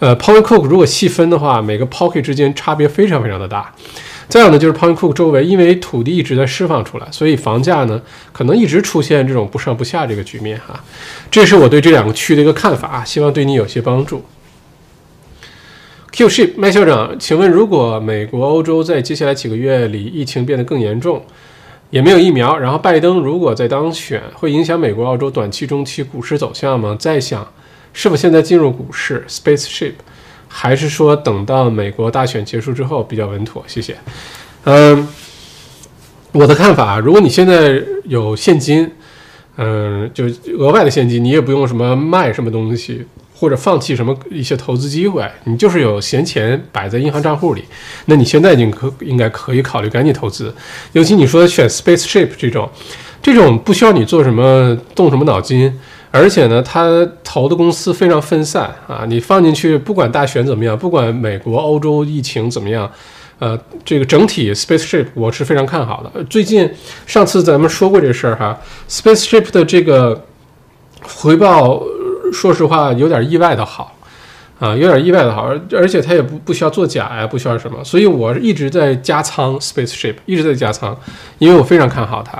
呃，Point Cook 如果细分的话，每个 Pocket 之间差别非常非常的大。再有呢，就是 Point Cook 周围，因为土地一直在释放出来，所以房价呢可能一直出现这种不上不下这个局面哈。这是我对这两个区的一个看法，希望对你有些帮助。Q Ship 麦校长，请问如果美国、欧洲在接下来几个月里疫情变得更严重，也没有疫苗，然后拜登如果再当选，会影响美国、澳洲短期、中期股市走向吗？在想是否现在进入股市 Spaceship？还是说等到美国大选结束之后比较稳妥？谢谢。嗯，我的看法，如果你现在有现金，嗯，就额外的现金，你也不用什么卖什么东西，或者放弃什么一些投资机会，你就是有闲钱摆在银行账户里，那你现在已经可应该可以考虑赶紧投资。尤其你说选 Spaceship 这种，这种不需要你做什么动什么脑筋。而且呢，他投的公司非常分散啊，你放进去，不管大选怎么样，不管美国、欧洲疫情怎么样，呃，这个整体 Spaceship 我是非常看好的。最近上次咱们说过这事儿哈，Spaceship 的这个回报，说实话有点意外的好啊，有点意外的好，而且它也不不需要做假呀，不需要什么，所以我一直在加仓 Spaceship，一直在加仓，因为我非常看好它。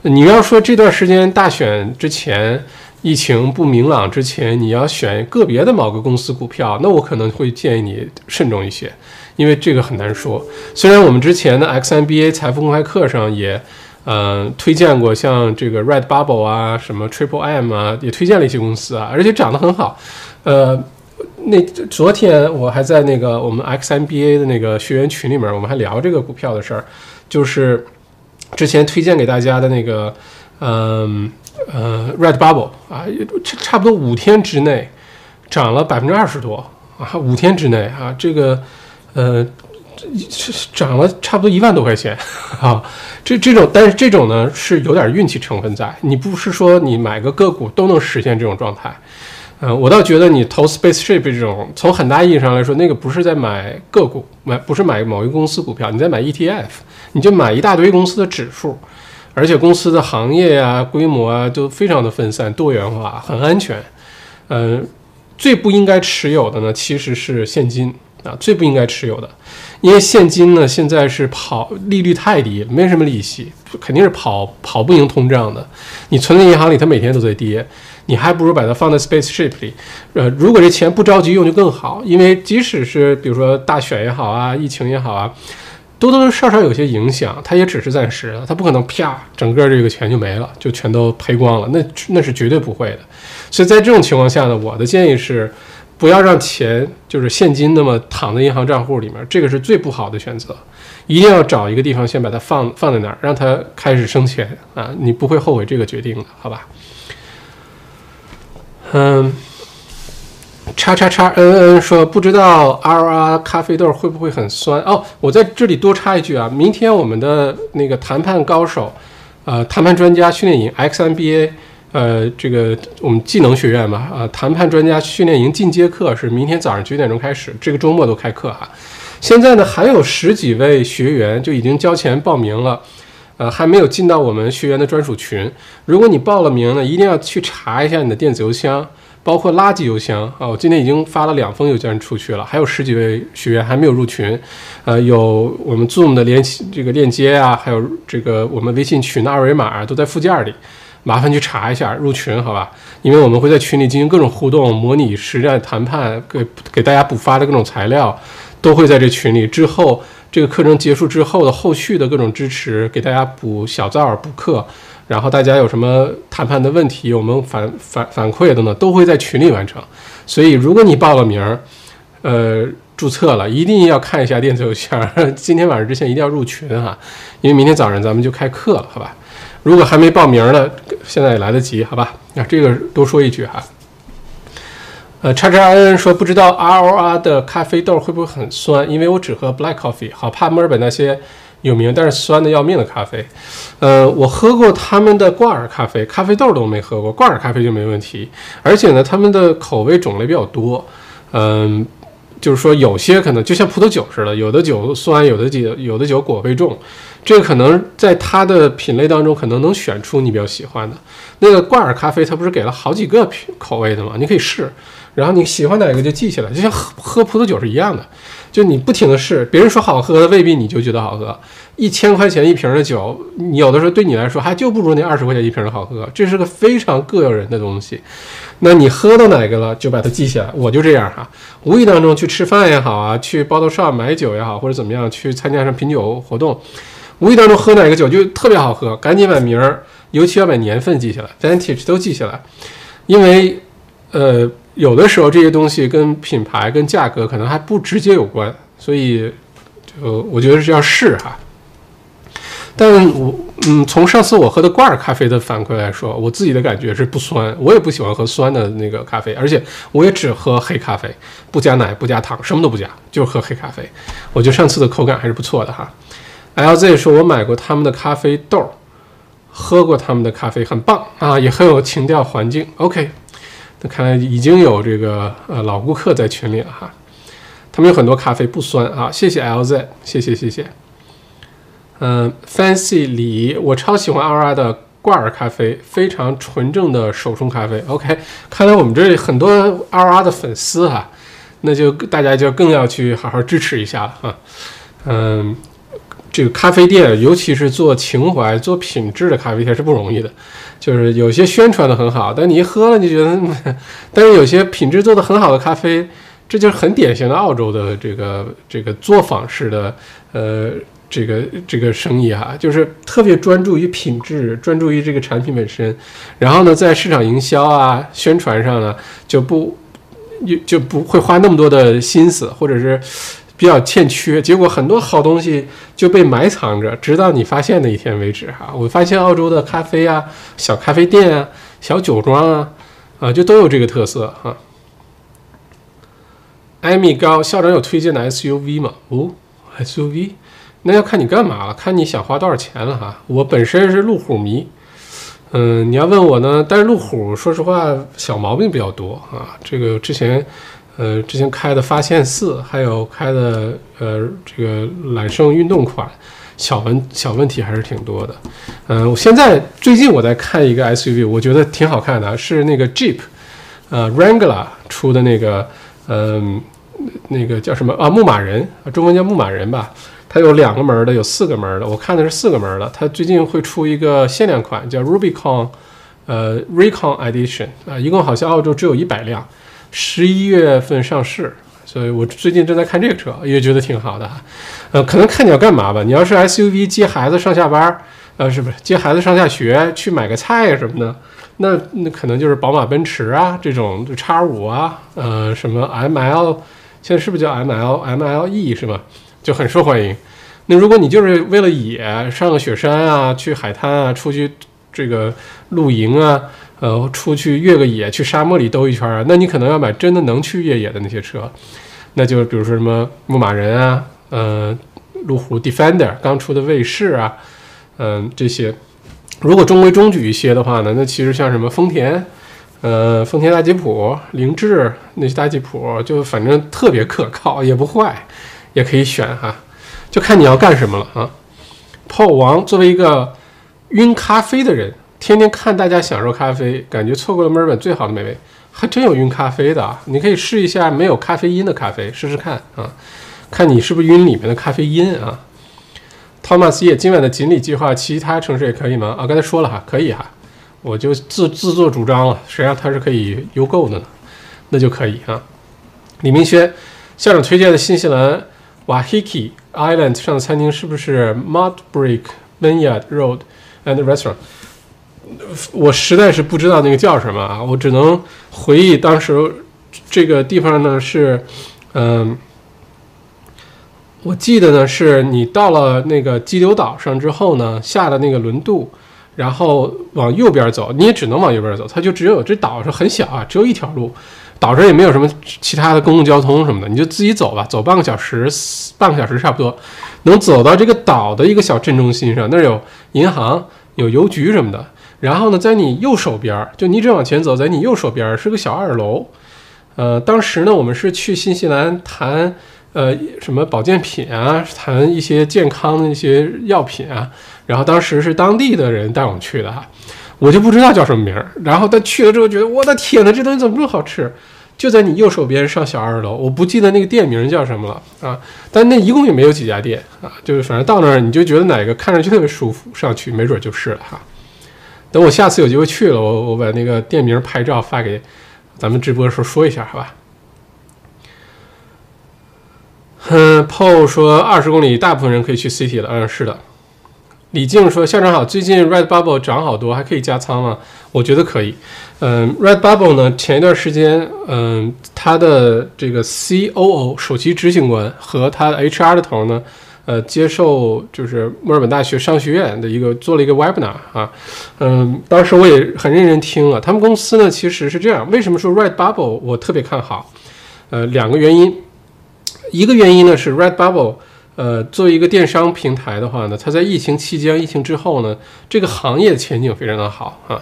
你要说这段时间大选之前。疫情不明朗之前，你要选个别的某个公司股票，那我可能会建议你慎重一些，因为这个很难说。虽然我们之前的 XMBA 财富公开课上也，嗯，推荐过像这个 Red Bubble 啊，什么 Triple M 啊，也推荐了一些公司啊，而且涨得很好。呃，那昨天我还在那个我们 XMBA 的那个学员群里面，我们还聊这个股票的事儿，就是之前推荐给大家的那个，嗯。呃，Red Bubble 啊，差差不多五天之内涨了百分之二十多啊，五天之内啊，这个呃涨了差不多一万多块钱啊，这这种，但是这种呢是有点运气成分在，你不是说你买个个股都能实现这种状态，嗯，我倒觉得你投 Spaceship 这种，从很大意义上来说，那个不是在买个股，买不是买某一个公司股票，你在买 ETF，你就买一大堆公司的指数。而且公司的行业呀、规模啊都非常的分散、多元化，很安全。嗯，最不应该持有的呢，其实是现金啊，最不应该持有的，因为现金呢现在是跑利率太低，没什么利息，肯定是跑跑不赢通胀的。你存在银行里，它每天都在跌，你还不如把它放在 Spaceship 里。呃，如果这钱不着急用就更好，因为即使是比如说大选也好啊，疫情也好啊。多多少少有些影响，它也只是暂时的，它不可能啪整个这个钱就没了，就全都赔光了，那那是绝对不会的。所以在这种情况下呢，我的建议是，不要让钱就是现金那么躺在银行账户里面，这个是最不好的选择。一定要找一个地方先把它放放在那儿，让它开始生钱啊，你不会后悔这个决定的，好吧？嗯。叉叉叉嗯嗯说不知道 R R 咖啡豆会不会很酸哦？我在这里多插一句啊，明天我们的那个谈判高手，呃，谈判专家训练营 X M B A，呃，这个我们技能学院嘛，啊，谈判专家训练营进阶课是明天早上九点钟开始，这个周末都开课哈。现在呢还有十几位学员就已经交钱报名了，呃，还没有进到我们学员的专属群。如果你报了名呢，一定要去查一下你的电子邮箱。包括垃圾邮箱啊，我今天已经发了两封邮件出去了，还有十几位学员还没有入群，呃，有我们 Zoom 的联系这个链接啊，还有这个我们微信群的二维码都在附件里，麻烦去查一下入群，好吧？因为我们会在群里进行各种互动、模拟实战谈判，给给大家补发的各种材料都会在这群里。之后这个课程结束之后的后续的各种支持，给大家补小灶儿、补课。然后大家有什么谈判的问题，我们反反反馈的呢，都会在群里完成。所以如果你报了名儿，呃，注册了，一定要看一下电子邮箱。今天晚上之前一定要入群哈，因为明天早上咱们就开课了，好吧？如果还没报名呢，现在也来得及，好吧？那这个多说一句哈。呃，叉叉 N 说不知道 R O R 的咖啡豆会不会很酸，因为我只喝 Black Coffee，好怕墨尔本那些。有名但是酸的要命的咖啡，呃，我喝过他们的挂耳咖啡，咖啡豆都没喝过，挂耳咖啡就没问题。而且呢，他们的口味种类比较多，嗯，就是说有些可能就像葡萄酒似的，有的酒酸，有的酒有的酒果味重，这个可能在它的品类当中可能能选出你比较喜欢的。那个挂耳咖啡它不是给了好几个品口味的吗？你可以试，然后你喜欢哪个就记下来，就像喝喝葡萄酒是一样的。就你不停的试，别人说好喝的未必你就觉得好喝。一千块钱一瓶的酒，你有的时候对你来说还就不如那二十块钱一瓶的好喝。这是个非常各有人的东西。那你喝到哪个了，就把它记下来。我就这样哈，无意当中去吃饭也好啊，去包头上买酒也好，或者怎么样去参加上品酒活动，无意当中喝哪个酒就特别好喝，赶紧把名儿，尤其要把年份记下来，vintage 都记下来，因为呃。有的时候这些东西跟品牌、跟价格可能还不直接有关，所以就我觉得是要试哈。但我嗯，从上次我喝的挂耳咖啡的反馈来说，我自己的感觉是不酸，我也不喜欢喝酸的那个咖啡，而且我也只喝黑咖啡，不加奶、不加糖，什么都不加，就喝黑咖啡。我觉得上次的口感还是不错的哈。LZ 说，我买过他们的咖啡豆，喝过他们的咖啡，很棒啊，也很有情调、环境。OK。那看来已经有这个呃老顾客在群里了哈，他们有很多咖啡不酸啊，谢谢 LZ，谢谢谢谢。嗯，Fancy 李，我超喜欢 R R 的挂耳咖啡，非常纯正的手冲咖啡。OK，看来我们这里很多 R R 的粉丝哈，那就大家就更要去好好支持一下了哈。嗯，这个咖啡店，尤其是做情怀、做品质的咖啡店是不容易的。就是有些宣传的很好，但你一喝了就觉得，但是有些品质做的很好的咖啡，这就是很典型的澳洲的这个这个作坊式的呃这个这个生意哈，就是特别专注于品质，专注于这个产品本身，然后呢，在市场营销啊、宣传上呢就不就就不会花那么多的心思，或者是。比较欠缺，结果很多好东西就被埋藏着，直到你发现那一天为止哈。我发现澳洲的咖啡啊、小咖啡店啊、小酒庄啊，啊，就都有这个特色哈。艾米高校长有推荐的 SUV 吗？哦，SUV，那要看你干嘛了，看你想花多少钱了哈。我本身是路虎迷，嗯，你要问我呢，但是路虎说实话小毛病比较多啊，这个之前。呃，之前开的发现四，还有开的呃这个揽胜运动款，小问小问题还是挺多的。嗯，我现在最近我在看一个 SUV，我觉得挺好看的，是那个 Jeep，呃 Wrangler 出的那个，嗯，那个叫什么啊？牧马人，中文叫牧马人吧？它有两个门的，有四个门的。我看的是四个门的。它最近会出一个限量款，叫 Rubicon，呃，Recon Edition 啊，一共好像澳洲只有一百辆。十一月份上市，所以我最近正在看这个车，也觉得挺好的。呃，可能看你要干嘛吧。你要是 SUV 接孩子上下班，呃，是不是接孩子上下学去买个菜什么的？那那可能就是宝马、奔驰啊这种叉五啊，呃，什么 ML，现在是不是叫 ML、MLE 是吧？就很受欢迎。那如果你就是为了野，上个雪山啊，去海滩啊，出去这个露营啊。呃，出去越个野，去沙漠里兜一圈啊，那你可能要买真的能去越野的那些车，那就比如说什么牧马人啊，呃，路虎 Defender 刚出的卫士啊，嗯，这些。如果中规中矩一些的话呢，那其实像什么丰田，呃，丰田大吉普、凌志那些大吉普，就反正特别可靠，也不坏，也可以选哈，就看你要干什么了啊。炮王作为一个晕咖啡的人。天天看大家享受咖啡，感觉错过了墨尔本最好的美味，还真有晕咖啡的啊！你可以试一下没有咖啡因的咖啡，试试看啊，看你是不是晕里面的咖啡因啊。托马斯叶，今晚的锦鲤计划，其他城市也可以吗？啊，刚才说了哈，可以哈，我就自自作主张了，谁让它是可以邮购的呢？那就可以啊。李明轩，校长推荐的新西兰 Waiheke Island 上的餐厅是不是 Mudbrick Vineyard Road and Restaurant？我实在是不知道那个叫什么啊，我只能回忆当时这个地方呢是，嗯，我记得呢是你到了那个激流岛上之后呢，下了那个轮渡，然后往右边走，你也只能往右边走，它就只有这岛是很小啊，只有一条路，岛上也没有什么其他的公共交通什么的，你就自己走吧，走半个小时，半个小时差不多，能走到这个岛的一个小镇中心上，那儿有银行、有邮局什么的。然后呢，在你右手边儿，就你一直往前走，在你右手边儿是个小二楼。呃，当时呢，我们是去新西兰谈呃什么保健品啊，谈一些健康的一些药品啊。然后当时是当地的人带我们去的哈，我就不知道叫什么名儿。然后他去了之后，觉得我的天呐，这东西怎么这么好吃？就在你右手边上小二楼，我不记得那个店名叫什么了啊。但那一共也没有几家店啊，就是反正到那儿你就觉得哪个看上去特别舒服，上去没准就是了哈。等我下次有机会去了，我我把那个店名拍照发给咱们直播的时候说一下，好吧？嗯，Paul 说二十公里大部分人可以去 City 了。嗯，是的。李静说校长好，最近 Red Bubble 涨好多，还可以加仓吗？我觉得可以。嗯，Red Bubble 呢，前一段时间，嗯，他的这个 COO 首席执行官和他的 HR 的头呢。呃，接受就是墨尔本大学商学院的一个做了一个 webinar 啊，嗯，当时我也很认真听了。他们公司呢，其实是这样，为什么说 Red Bubble 我特别看好？呃，两个原因，一个原因呢是 Red Bubble，呃，作为一个电商平台的话呢，它在疫情期间、疫情之后呢，这个行业前景非常的好啊。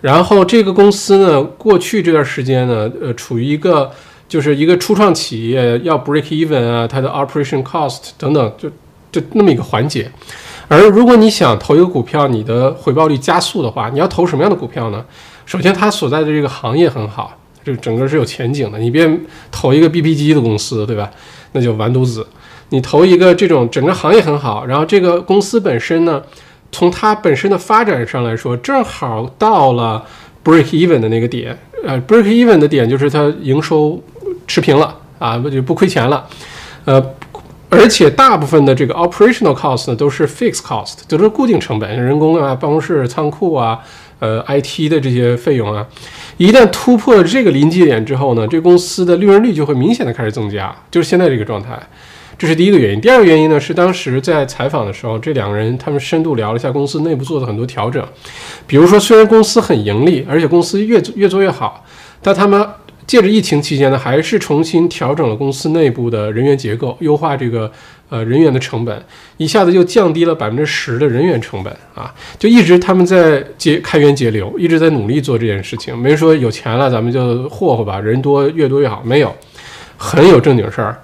然后这个公司呢，过去这段时间呢，呃，处于一个。就是一个初创企业要 break even 啊，它的 operation cost 等等，就就那么一个环节。而如果你想投一个股票，你的回报率加速的话，你要投什么样的股票呢？首先，它所在的这个行业很好，就整个是有前景的。你别投一个 BPG 的公司，对吧？那就完犊子。你投一个这种整个行业很好，然后这个公司本身呢，从它本身的发展上来说，正好到了 break even 的那个点。呃，break even 的点就是它营收持平了啊，不就不亏钱了。呃，而且大部分的这个 operational cost 呢都是 fixed cost，就是固定成本，人工啊、办公室、仓库啊、呃 IT 的这些费用啊。一旦突破了这个临界点之后呢，这公司的利润率就会明显的开始增加，就是现在这个状态。这是第一个原因。第二个原因呢，是当时在采访的时候，这两个人他们深度聊了一下公司内部做的很多调整。比如说，虽然公司很盈利，而且公司越越做越好，但他们借着疫情期间呢，还是重新调整了公司内部的人员结构，优化这个呃人员的成本，一下子就降低了百分之十的人员成本啊！就一直他们在节开源节流，一直在努力做这件事情。没说有钱了咱们就霍霍吧，人多越多越好，没有，很有正经事儿。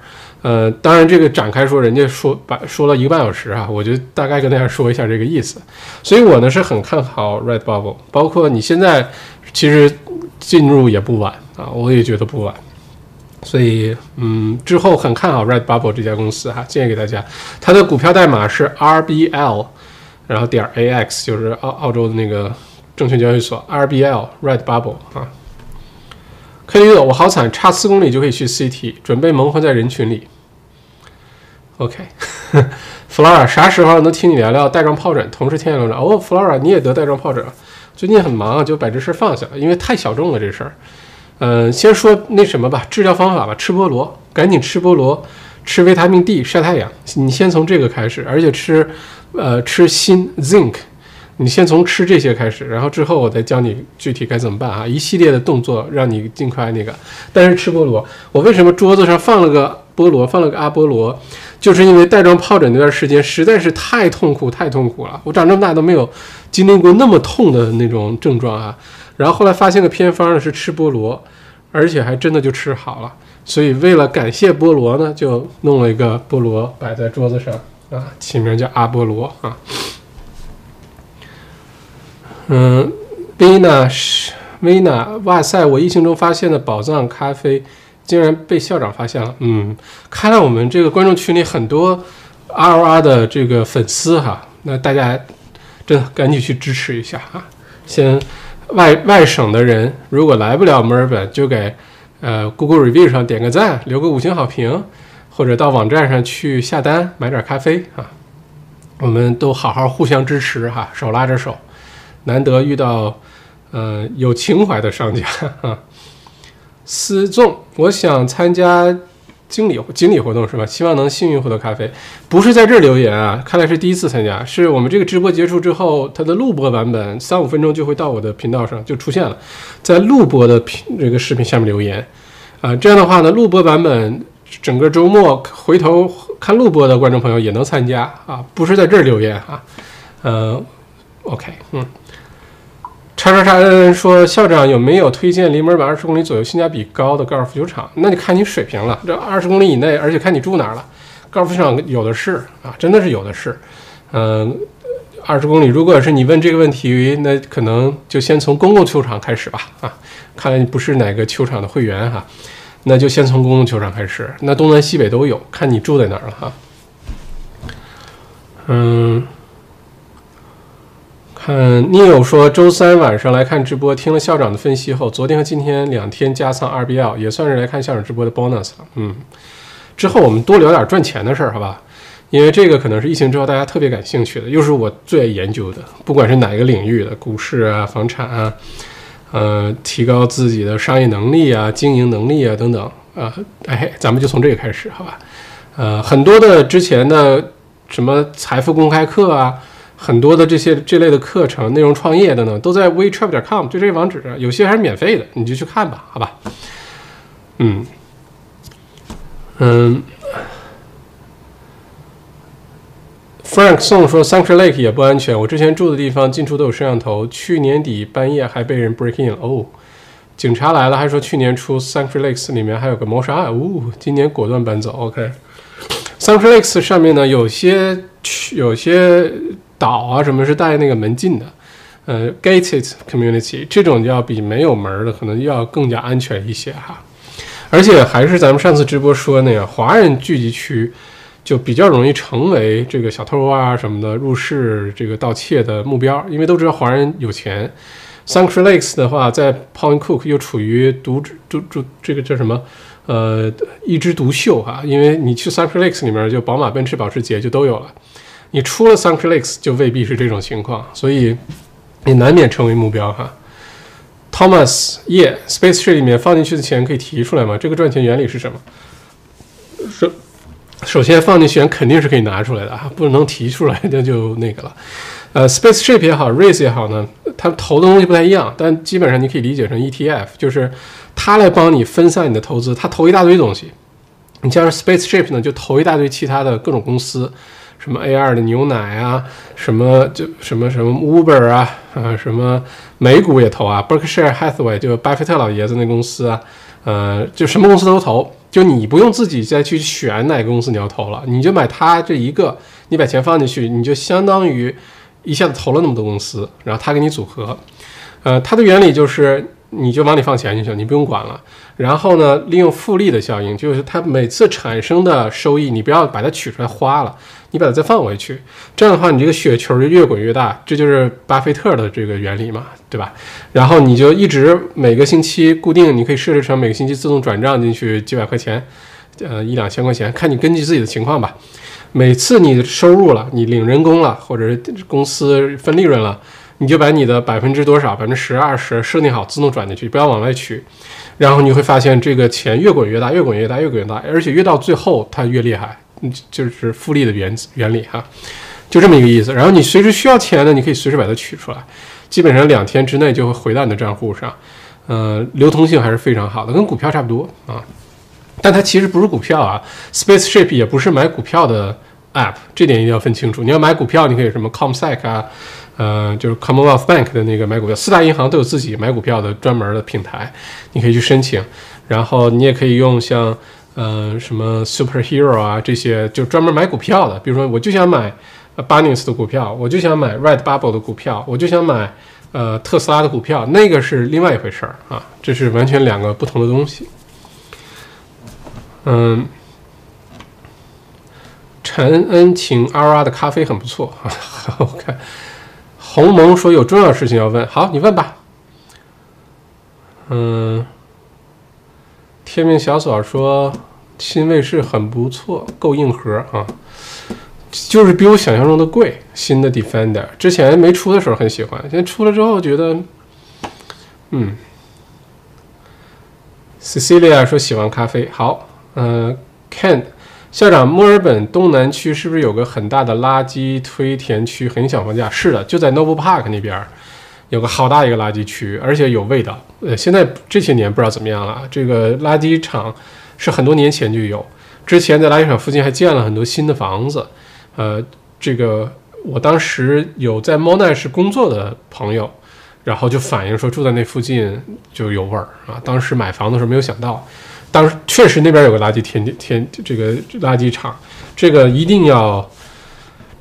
呃，当然，这个展开说，人家说把说了一个半小时啊，我就大概跟大家说一下这个意思。所以我呢是很看好 Redbubble，包括你现在其实进入也不晚啊，我也觉得不晚。所以，嗯，之后很看好 Redbubble 这家公司哈，建议给大家，它的股票代码是 RBL，然后点 AX，就是澳澳洲的那个证券交易所 RBL Redbubble 啊。K 绿的我好惨，差四公里就可以去 CT，准备蒙混在人群里。OK，Flora，啥时候能听你聊聊带状疱疹？同时天眼轮转哦，Flora，你也得带状疱疹？最近很忙，就把这事放下了，因为太小众了这事儿。嗯，先说那什么吧，治疗方法吧，吃菠萝，赶紧吃菠萝，吃维他命 D，晒太阳。你先从这个开始，而且吃，呃，吃锌 Zinc。你先从吃这些开始，然后之后我再教你具体该怎么办啊！一系列的动作让你尽快那个。但是吃菠萝，我为什么桌子上放了个菠萝，放了个阿波罗，就是因为带状疱疹那段时间实在是太痛苦，太痛苦了。我长这么大都没有经历过那么痛的那种症状啊。然后后来发现个偏方呢，是吃菠萝，而且还真的就吃好了。所以为了感谢菠萝呢，就弄了一个菠萝摆在桌子上啊，起名叫阿波罗啊。嗯，维娜是维娜，哇塞！我疫情中发现的宝藏咖啡，竟然被校长发现了。嗯，看来我们这个观众群里很多 R R 的这个粉丝哈，那大家真的赶紧去支持一下啊！先外外省的人如果来不了墨尔本，就给呃 Google Review 上点个赞，留个五星好评，或者到网站上去下单买点咖啡啊！我们都好好互相支持哈，手拉着手。难得遇到，呃，有情怀的商家啊。思纵，我想参加经理经理活动是吧？希望能幸运获得咖啡。不是在这儿留言啊，看来是第一次参加。是我们这个直播结束之后，它的录播版本三五分钟就会到我的频道上就出现了，在录播的频这个视频下面留言啊。这样的话呢，录播版本整个周末回头看录播的观众朋友也能参加啊。不是在这儿留言啊，呃，OK，嗯。叉叉叉说：“校长有没有推荐离门板二十公里左右、性价比高的高尔夫球场？那你看你水平了，这二十公里以内，而且看你住哪儿了。高尔夫球场有的是啊，真的是有的是。嗯，二十公里，如果是你问这个问题，那可能就先从公共球场开始吧。啊，看来你不是哪个球场的会员哈，那就先从公共球场开始。那东南西北都有，看你住在哪儿了哈。嗯。”嗯，你有说周三晚上来看直播，听了校长的分析后，昨天和今天两天加仓 RBL，也算是来看校长直播的 bonus 了。嗯，之后我们多聊点赚钱的事儿，好吧？因为这个可能是疫情之后大家特别感兴趣的，又是我最爱研究的，不管是哪一个领域的，股市啊、房产啊，呃，提高自己的商业能力啊、经营能力啊等等啊，哎，咱们就从这个开始，好吧？呃，很多的之前的什么财富公开课啊。很多的这些这类的课程、内容创业的呢，都在 wetrap 点 com，就这个网址，有些还是免费的，你就去看吧，好吧？嗯嗯，Frank 送说 s a n c t u a r Lake 也不安全，我之前住的地方进出都有摄像头，去年底半夜还被人 break in 了，哦，警察来了，还说去年出 s a n c t u a r Lakes 里面还有个谋杀案，哦，今年果断搬走，OK。s a n c t u a r Lakes 上面呢，有些有些。岛啊，什么是带那个门禁的？呃，gated community 这种要比没有门的可能要更加安全一些哈。而且还是咱们上次直播说那个，华人聚集区就比较容易成为这个小偷啊什么的入室这个盗窃的目标，因为都知道华人有钱。Sunshine Lakes 的话，在 Point Cook 又处于独独独这个叫什么？呃，一枝独秀哈，因为你去 Sunshine Lakes 里面，就宝马、奔驰、保时捷就都有了。你出了 Sunshine Lakes 就未必是这种情况，所以你难免成为目标哈。Thomas 耶，spaceship 里面放进去的钱可以提出来吗？这个赚钱原理是什么？首首先放进去肯定是可以拿出来的啊，不能提出来那就那个了。呃，Spaceship 也好，Race 也好呢，它投的东西不太一样，但基本上你可以理解成 ETF，就是它来帮你分散你的投资，它投一大堆东西。你像 Spaceship 呢，就投一大堆其他的各种公司，什么 A 二的牛奶啊，什么就什么什么 Uber 啊，啊什么美股也投啊，Berkshire Hathaway 就巴菲特老爷子那公司啊，呃，就什么公司都投，就你不用自己再去选哪个公司你要投了，你就买它这一个，你把钱放进去，你就相当于。一下子投了那么多公司，然后他给你组合，呃，它的原理就是你就往里放钱就行，你不用管了。然后呢，利用复利的效应，就是它每次产生的收益，你不要把它取出来花了，你把它再放回去。这样的话，你这个雪球就越滚越大。这就是巴菲特的这个原理嘛，对吧？然后你就一直每个星期固定，你可以设置成每个星期自动转账进去几百块钱，呃，一两千块钱，看你根据自己的情况吧。每次你收入了，你领人工了，或者是公司分利润了，你就把你的百分之多少，百分之十、二十设定好，自动转进去，不要往外取。然后你会发现，这个钱越滚越大，越滚越大，越滚越大，而且越到最后它越厉害，嗯，就是复利的原原理哈，就这么一个意思。然后你随时需要钱呢，你可以随时把它取出来，基本上两天之内就会回到你的账户上，呃，流通性还是非常好的，跟股票差不多啊。但它其实不是股票啊，Spaceship 也不是买股票的 app，这点一定要分清楚。你要买股票，你可以什么 Comsec 啊，呃，就是 Commonwealth Bank 的那个买股票，四大银行都有自己买股票的专门的平台，你可以去申请。然后你也可以用像呃什么 Superhero 啊这些，就专门买股票的。比如说，我就想买 Binance 的股票，我就想买 Redbubble 的股票，我就想买呃特斯拉的股票，那个是另外一回事儿啊，这是完全两个不同的东西。嗯，陈恩请阿拉的咖啡很不错啊。我看鸿蒙说有重要事情要问，好，你问吧。嗯，天命小嫂说新卫士很不错，够硬核啊，就是比我想象中的贵。新的 Defender 之前没出的时候很喜欢，现在出了之后觉得，嗯。Cecilia 说喜欢咖啡，好。嗯，Ken 校长，墨尔本东南区是不是有个很大的垃圾堆填区？很小房价。是的，就在 Noble Park 那边，有个好大一个垃圾区，而且有味道。呃，现在这些年不知道怎么样了。这个垃圾场是很多年前就有，之前在垃圾场附近还建了很多新的房子。呃，这个我当时有在 Monash 工作的朋友，然后就反映说住在那附近就有味儿啊。当时买房的时候没有想到。当时确实那边有个垃圾填填这个垃圾场，这个一定要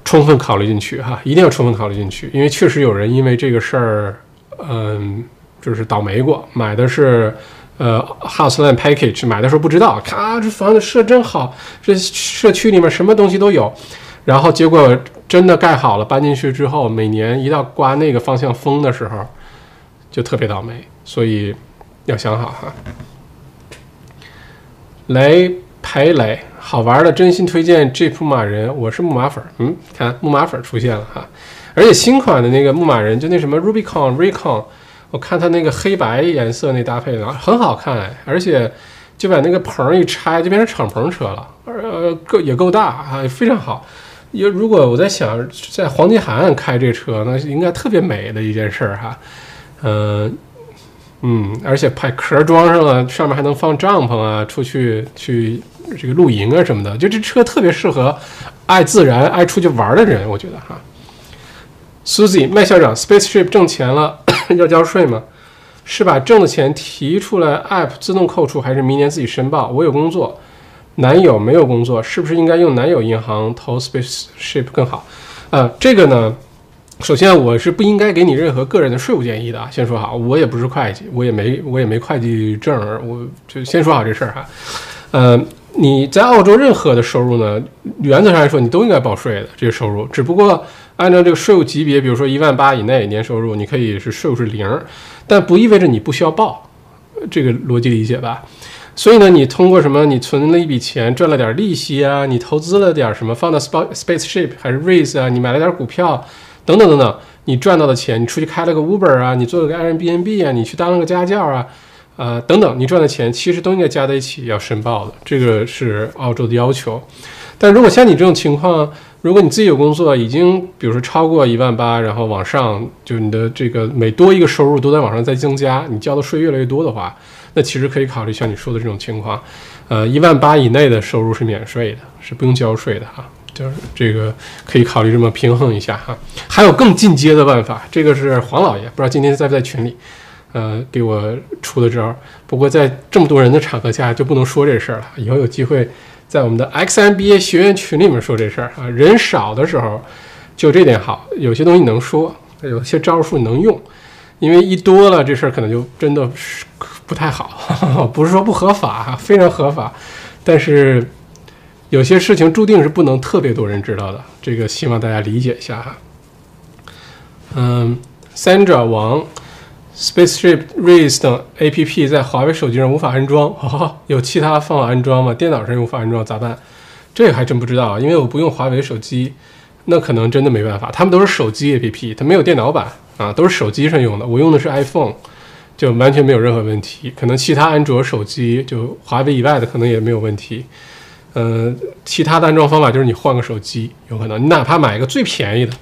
充分考虑进去哈，一定要充分考虑进去，因为确实有人因为这个事儿，嗯，就是倒霉过，买的是呃 house land package，买的时候不知道，咔，这房子设真好，这社区里面什么东西都有，然后结果真的盖好了，搬进去之后，每年一到刮那个方向风的时候，就特别倒霉，所以要想好哈。雷排雷，好玩的，真心推荐这牧马人，我是牧马粉儿。嗯，看牧马粉儿出现了哈，而且新款的那个牧马人，就那什么 Rubicon Recon，我看它那个黑白颜色那搭配的很好看，而且就把那个棚一拆，就变成敞篷车了，呃，够也够大啊，非常好。也如果我在想，在黄金海岸开这车，那是应该特别美的一件事儿哈，嗯。嗯，而且把壳装上了，上面还能放帐篷啊，出去去这个露营啊什么的，就这车特别适合爱自然、爱出去玩的人，我觉得哈。Susie 麦校长，Spaceship 挣钱了 要交税吗？是把挣的钱提出来，App 自动扣除，还是明年自己申报？我有工作，男友没有工作，是不是应该用男友银行投 Spaceship 更好？呃，这个呢？首先我是不应该给你任何个人的税务建议的啊，先说好，我也不是会计，我也没我也没会计证，我就先说好这事儿哈。呃，你在澳洲任何的收入呢，原则上来说你都应该报税的这些收入，只不过按照这个税务级别，比如说一万八以内年收入，你可以是税务是零，但不意味着你不需要报，这个逻辑理解吧？所以呢，你通过什么？你存了一笔钱，赚了点利息啊，你投资了点什么，放到 Space Spaceship 还是 Raise 啊，你买了点股票，等等等等，你赚到的钱，你出去开了个 Uber 啊，你做了个 Airbnb 啊，你去当了个家教啊，呃，等等，你赚的钱其实都应该加在一起要申报的，这个是澳洲的要求。但如果像你这种情况，如果你自己有工作，已经比如说超过一万八，然后往上，就你的这个每多一个收入都在往上再增加，你交的税越来越多的话。那其实可以考虑像你说的这种情况，呃，一万八以内的收入是免税的，是不用交税的哈，就是这个可以考虑这么平衡一下哈。还有更进阶的办法，这个是黄老爷不知道今天在不在群里，呃，给我出的招。不过在这么多人的场合下就不能说这事儿了，以后有机会在我们的 XMBA 学员群里面说这事儿啊。人少的时候就这点好，有些东西能说，有些招数能用。因为一多了，这事儿可能就真的是不太好。不是说不合法，非常合法，但是有些事情注定是不能特别多人知道的。这个希望大家理解一下哈。嗯，Sandra 王，Spaceship Race 等 APP 在华为手机上无法安装，有其他方法安装吗？电脑上无法安装咋办？这个还真不知道，因为我不用华为手机，那可能真的没办法。他们都是手机 APP，它没有电脑版。啊，都是手机上用的，我用的是 iPhone，就完全没有任何问题。可能其他安卓手机，就华为以外的，可能也没有问题。嗯，其他的安装方法就是你换个手机，有可能你哪怕买一个最便宜的，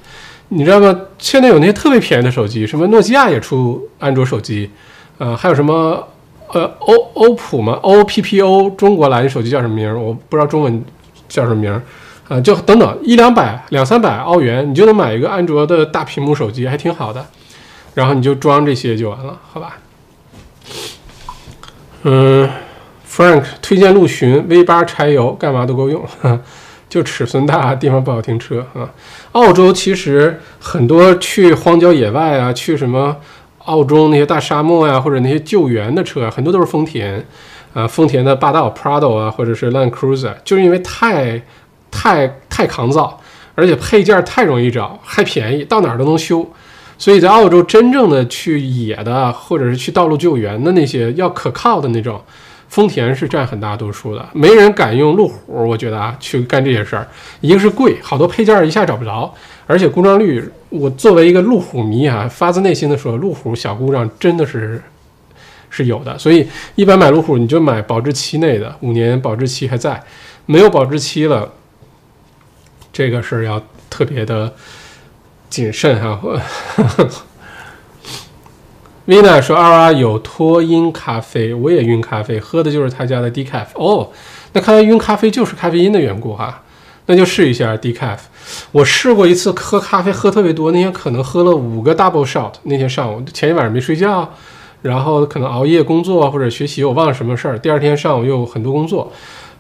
你知道吗？现在有那些特别便宜的手机，什么诺基亚也出安卓手机，呃，还有什么呃欧欧普嘛，O P P O，中国来的手机叫什么名？我不知道中文叫什么名。啊，就等等一两百、两三百澳元，你就能买一个安卓的大屏幕手机，还挺好的。然后你就装这些就完了，好吧？嗯，Frank 推荐陆巡 V 八柴油，干嘛都够用，就尺寸大，地方不好停车啊。澳洲其实很多去荒郊野外啊，去什么澳洲那些大沙漠呀，或者那些救援的车，很多都是丰田啊，丰田的霸道 Prado 啊，或者是 Land Cruiser，就是因为太。太太抗造，而且配件太容易找，还便宜，到哪儿都能修。所以在澳洲，真正的去野的，或者是去道路救援的那些要可靠的那种，丰田是占很大多数的。没人敢用路虎，我觉得啊，去干这些事儿，一个是贵，好多配件一下找不着，而且故障率，我作为一个路虎迷啊，发自内心的说，路虎小故障真的是 是有的。所以一般买路虎，你就买保质期内的，五年保质期还在，没有保质期了。这个事儿要特别的谨慎哈。Vina 说：“二娃有脱音咖啡，我也晕咖啡，喝的就是他家的 Decaf。哦，那看来晕咖啡就是咖啡因的缘故哈。那就试一下 Decaf。我试过一次喝咖啡喝特别多，那天可能喝了五个 double shot。那天上午前一晚上没睡觉，然后可能熬夜工作或者学习，我忘了什么事儿。第二天上午又很多工作。”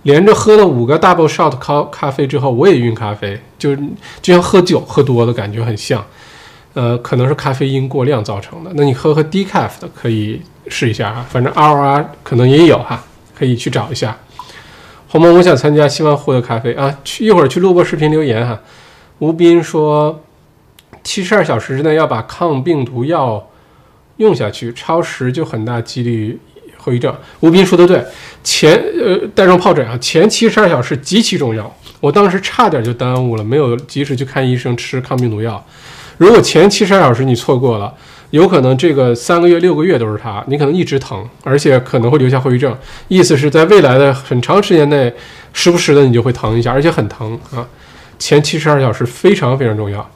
连着喝了五个 double shot 咖咖啡之后，我也晕咖啡，就就像喝酒喝多了感觉很像，呃，可能是咖啡因过量造成的。那你喝喝 decaf 的可以试一下啊，反正 ROR 可能也有哈，可以去找一下。红萌，我想参加，希望获得咖啡啊，去一会儿去录播视频留言哈。吴斌说，七十二小时之内要把抗病毒药用下去，超时就很大几率。后遗症，吴斌说的对，前呃带状疱疹啊，前七十二小时极其重要。我当时差点就耽误了，没有及时去看医生吃抗病毒药。如果前七十二小时你错过了，有可能这个三个月六个月都是它，你可能一直疼，而且可能会留下后遗症。意思是在未来的很长时间内，时不时的你就会疼一下，而且很疼啊。前七十二小时非常非常重要。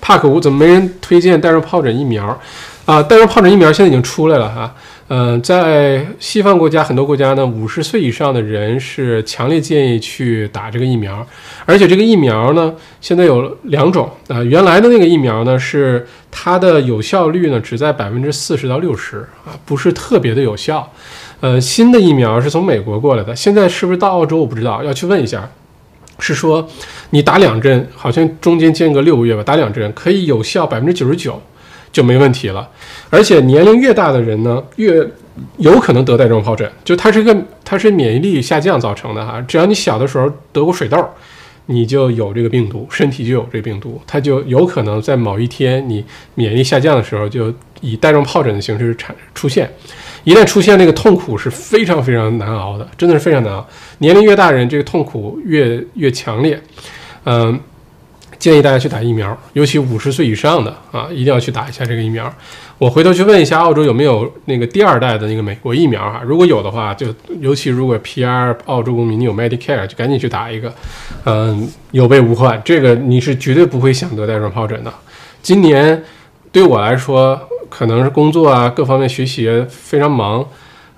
帕克五怎么没人推荐带状疱疹疫苗啊？带状疱疹疫苗现在已经出来了哈。嗯，在西方国家很多国家呢，五十岁以上的人是强烈建议去打这个疫苗，而且这个疫苗呢，现在有两种啊，原来的那个疫苗呢是它的有效率呢只在百分之四十到六十啊，不是特别的有效。呃，新的疫苗是从美国过来的，现在是不是到澳洲我不知道，要去问一下。是说你打两针，好像中间间隔六个月吧，打两针可以有效百分之九十九就没问题了。而且年龄越大的人呢，越有可能得带状疱疹，就它是个它是免疫力下降造成的哈。只要你小的时候得过水痘，你就有这个病毒，身体就有这个病毒，它就有可能在某一天你免疫力下降的时候，就以带状疱疹的形式产出现。一旦出现那个痛苦是非常非常难熬的，真的是非常难熬。年龄越大人，这个痛苦越越强烈。嗯，建议大家去打疫苗，尤其五十岁以上的啊，一定要去打一下这个疫苗。我回头去问一下澳洲有没有那个第二代的那个美国疫苗哈，如果有的话，就尤其如果 PR 澳洲公民你有 Medicare，就赶紧去打一个。嗯，有备无患，这个你是绝对不会想得带状疱疹的。今年对我来说。可能是工作啊，各方面学习非常忙，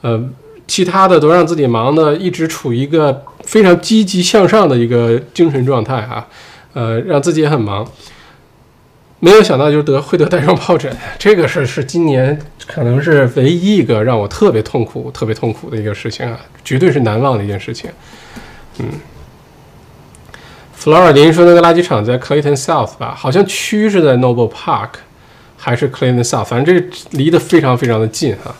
呃，其他的都让自己忙的，一直处于一个非常积极向上的一个精神状态啊，呃，让自己也很忙。没有想到就得会得带状疱疹，这个事是今年可能是唯一一个让我特别痛苦、特别痛苦的一个事情啊，绝对是难忘的一件事情。嗯，Flora 林说那个垃圾场在 Clayton South 吧，好像区是在 Noble Park。还是 Clayton South，反正这离得非常非常的近哈，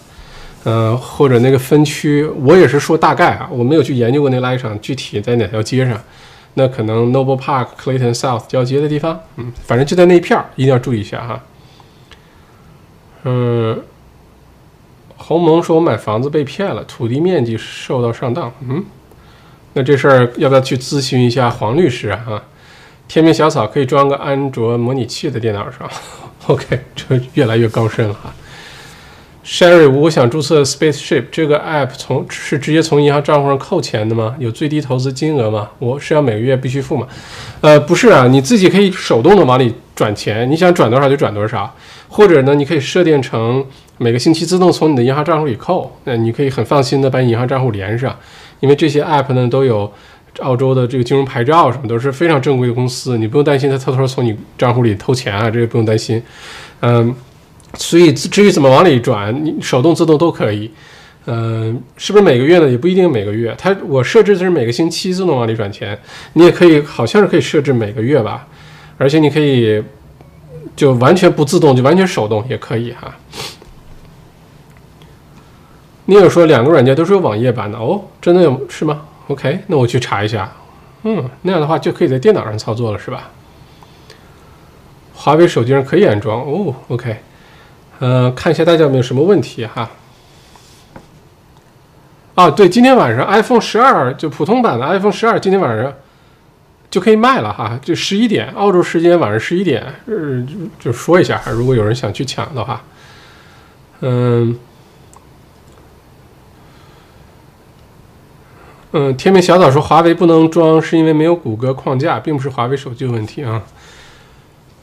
呃，或者那个分区，我也是说大概啊，我没有去研究过那垃圾场具体在哪条街上，那可能 Noble Park Clayton South 交接的地方，嗯，反正就在那一片儿，一定要注意一下哈。嗯，鸿蒙说我买房子被骗了，土地面积受到上当，嗯，那这事儿要不要去咨询一下黄律师啊？天命小草可以装个安卓模拟器在电脑上。OK，这越来越高深了哈。Sherry，我想注册 Spaceship 这个 app，从是直接从银行账户上扣钱的吗？有最低投资金额吗？我是要每个月必须付吗？呃，不是啊，你自己可以手动的往里转钱，你想转多少就转多少，或者呢，你可以设定成每个星期自动从你的银行账户里扣，那你可以很放心的把你银行账户连上，因为这些 app 呢都有。澳洲的这个金融牌照什么都是非常正规的公司，你不用担心他偷偷从你账户里偷钱啊，这个不用担心。嗯，所以至于怎么往里转，你手动自动都可以。嗯，是不是每个月呢？也不一定每个月。它我设置的是每个星期自动往里转钱，你也可以，好像是可以设置每个月吧。而且你可以就完全不自动，就完全手动也可以哈。你有说两个软件都是有网页版的哦？真的有是吗？OK，那我去查一下，嗯，那样的话就可以在电脑上操作了，是吧？华为手机上可以安装哦。OK，呃，看一下大家有没有什么问题哈。啊，对，今天晚上 iPhone 十二就普通版的 iPhone 十二今天晚上就可以卖了哈，就十一点澳洲时间晚上十一点，呃，就说一下，如果有人想去抢的话，嗯。嗯，天命小岛说华为不能装是因为没有谷歌框架，并不是华为手机有问题啊。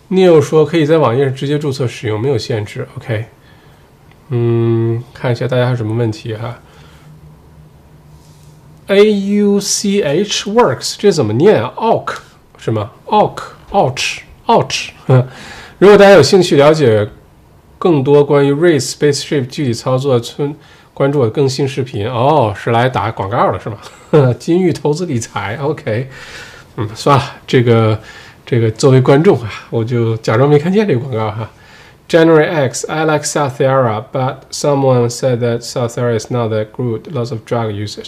Neil 说可以在网页上直接注册使用，没有限制。OK，嗯，看一下大家还有什么问题哈。A U C H Works 这怎么念啊？Auch 是吗？Auch，Ouch，Ouch。如果大家有兴趣了解更多关于 Race Spaceship 具体操作，村。关注我的更新视频哦，是来打广告的是吗？金玉投资理财，OK，嗯，算了，这个这个作为观众啊，我就假装没看见这个广告哈。January X，I like South Era，but someone said that South Era is not that good，lots of drug users。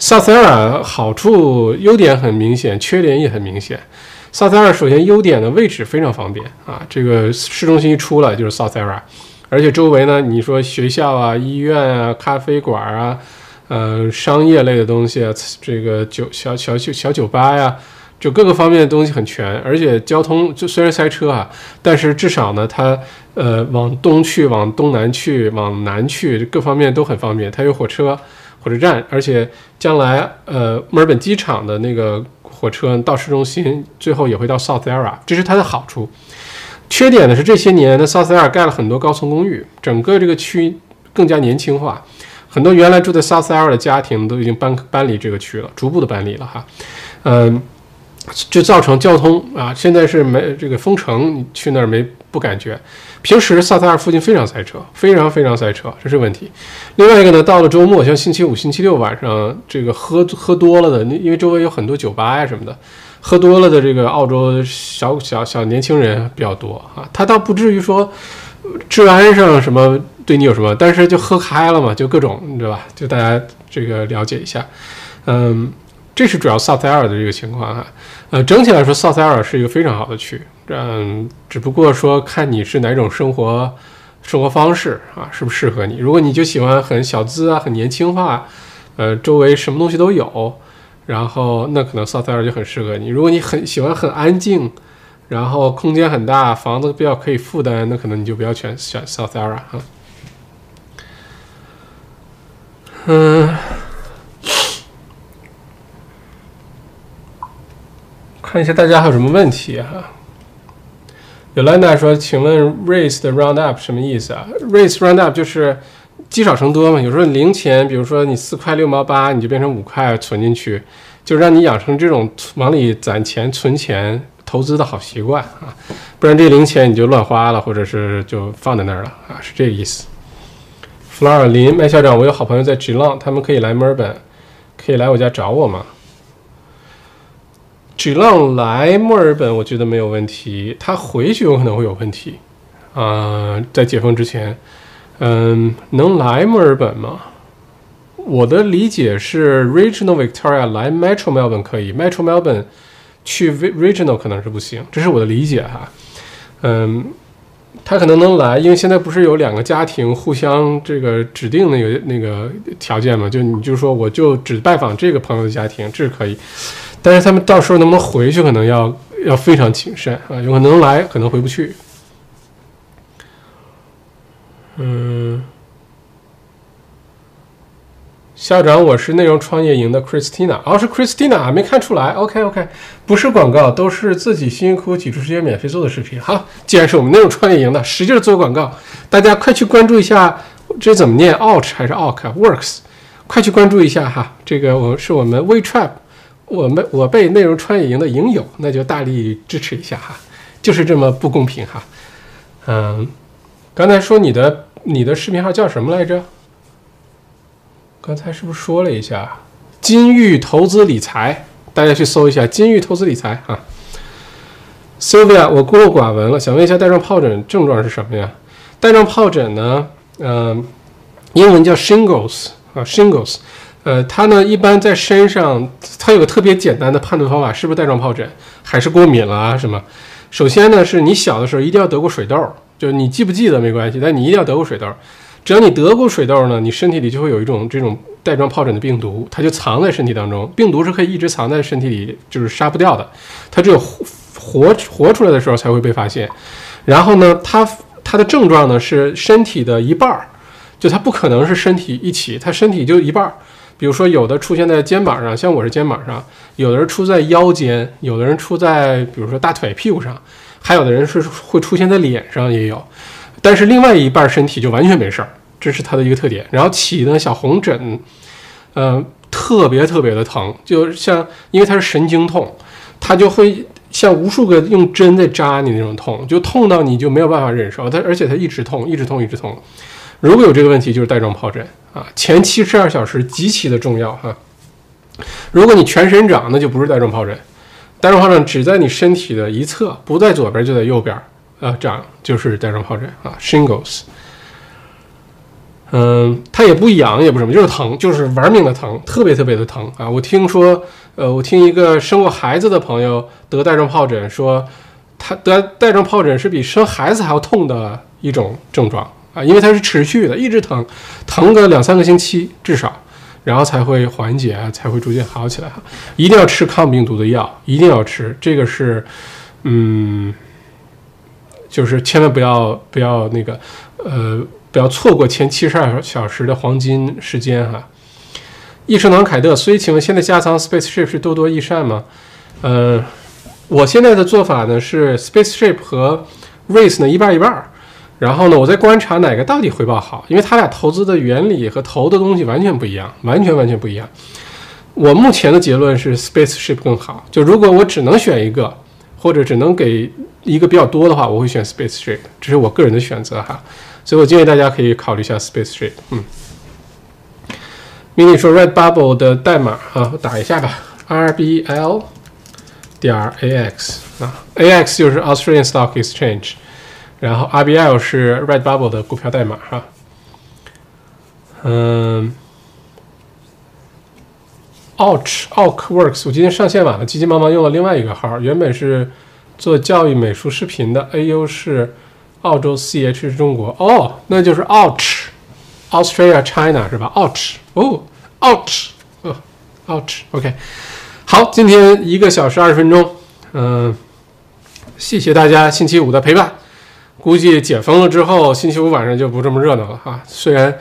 South Era 好处优点很明显，缺点也很明显。South Era 首先优点的位置非常方便啊，这个市中心一出来就是 South Era。而且周围呢，你说学校啊、医院啊、咖啡馆啊，呃，商业类的东西啊，这个酒小小酒小酒吧呀，就各个方面的东西很全。而且交通就虽然塞车啊，但是至少呢，它呃往东去、往东南去、往南去，各方面都很方便。它有火车、火车站，而且将来呃墨尔本机场的那个火车到市中心，最后也会到 South Era，这是它的好处。缺点呢是这些年的 South Air 盖了很多高层公寓，整个这个区更加年轻化，很多原来住在 South Air 的家庭都已经搬搬离这个区了，逐步的搬离了哈。嗯，就造成交通啊，现在是没这个封城，你去那儿没不感觉。平时萨塞尔附近非常塞车，非常非常塞车，这是问题。另外一个呢，到了周末，像星期五、星期六晚上，这个喝喝多了的，因为周围有很多酒吧呀什么的，喝多了的这个澳洲小小小年轻人比较多啊。他倒不至于说治安上什么对你有什么，但是就喝开了嘛，就各种，你知道吧？就大家这个了解一下，嗯。这是主要萨塞尔的这个情况哈，呃，整体来说，萨塞尔是一个非常好的区，嗯，只不过说看你是哪种生活生活方式啊，是不是适合你？如果你就喜欢很小资啊，很年轻化，呃，周围什么东西都有，然后那可能萨塞尔就很适合你。如果你很喜欢很安静，然后空间很大，房子比较可以负担，那可能你就不要选选萨塞尔哈。嗯。看一下大家还有什么问题哈。有兰达说：“请问 race 的 round up 什么意思啊？race round up 就是积少成多嘛。有时候零钱，比如说你四块六毛八，你就变成五块存进去，就让你养成这种往里攒钱、存钱、投资的好习惯啊。不然这零钱你就乱花了，或者是就放在那儿了啊，是这个意思。弗拉尔林麦校长，我有好朋友在 Geelong，他们可以来墨尔本，可以来我家找我吗？” G 浪来墨尔本，我觉得没有问题。他回去有可能会有问题啊，在解封之前，嗯，能来墨尔本吗？我的理解是，Regional Victoria 来 Metro Melbourne 可以，Metro Melbourne 去 Regional 可能是不行，这是我的理解哈。嗯，他可能能来，因为现在不是有两个家庭互相这个指定那个那个条件嘛？就你就说我就只拜访这个朋友的家庭，这是可以。但是他们到时候能不能回去，可能要要非常谨慎啊，有可能来，可能回不去。嗯，校长，我是内容创业营的 Christina，哦，是 Christina，啊没看出来，OK OK，不是广告，都是自己辛辛苦苦挤出时间免费做的视频。好，既然是我们内容创业营的，使劲做广告，大家快去关注一下，这怎么念？Out 还是 Out？Works，快去关注一下哈，这个我是我们 WeTrap。我们我被内容创业营的营友，那就大力支持一下哈，就是这么不公平哈。嗯，刚才说你的你的视频号叫什么来着？刚才是不是说了一下金玉投资理财？大家去搜一下金玉投资理财哈。Sylvia，我孤陋寡闻了，想问一下带状疱疹症状是什么呀？带状疱疹呢？嗯，英文叫 Shingles 啊，Shingles。呃，它呢一般在身上，它有个特别简单的判断方法，是不是带状疱疹，还是过敏了啊？什么？首先呢，是你小的时候一定要得过水痘，就是你记不记得没关系，但你一定要得过水痘。只要你得过水痘呢，你身体里就会有一种这种带状疱疹的病毒，它就藏在身体当中。病毒是可以一直藏在身体里，就是杀不掉的。它只有活活出来的时候才会被发现。然后呢，它它的症状呢是身体的一半儿，就它不可能是身体一起，它身体就一半儿。比如说，有的出现在肩膀上，像我是肩膀上；有的人出在腰间，有的人出在比如说大腿、屁股上，还有的人是会出现在脸上也有。但是另外一半身体就完全没事儿，这是它的一个特点。然后起的小红疹，嗯，特别特别的疼，就像因为它是神经痛，它就会像无数个用针在扎你那种痛，就痛到你就没有办法忍受。它而且它一直痛，一直痛，一直痛。如果有这个问题，就是带状疱疹啊，前七十二小时极其的重要哈。如果你全身长，那就不是带状疱疹，带状疱疹只在你身体的一侧，不在左边就在右边啊，长就是带状疱疹啊，shingles。嗯，它也不痒，也不什么，就是疼，就是玩命的疼，特别特别的疼啊。我听说，呃，我听一个生过孩子的朋友得带状疱疹，说他得带状疱疹是比生孩子还要痛的一种症状。啊，因为它是持续的，一直疼，疼个两三个星期至少，然后才会缓解啊，才会逐渐好起来哈。一定要吃抗病毒的药，一定要吃，这个是，嗯，就是千万不要不要那个，呃，不要错过前七十二小时的黄金时间哈。益生堂凯特，所以请问现在加仓 Spaceship 是多多益善吗？呃，我现在的做法呢是 Spaceship 和 Race 呢一半一半。然后呢，我在观察哪个到底回报好，因为他俩投资的原理和投的东西完全不一样，完全完全不一样。我目前的结论是 Spaceship 更好。就如果我只能选一个，或者只能给一个比较多的话，我会选 Spaceship，这是我个人的选择哈。所以我建议大家可以考虑一下 Spaceship。嗯，mini 说 Redbubble 的代码啊，我打一下吧，RBL 点 AX 啊，AX 就是 Australian Stock Exchange，然后 RBL 是 Redbubble 的股票代码哈。嗯。Ouch Ouch Works，我今天上线晚了，急急忙忙用了另外一个号，原本是做教育美术视频的，AU 是澳洲，CH 是中国，哦，那就是 Ouch Australia China 是吧？Ouch 哦，Ouch 哦，Ouch，OK，好，今天一个小时二十分钟，嗯，谢谢大家星期五的陪伴，估计解封了之后，星期五晚上就不这么热闹了哈，虽然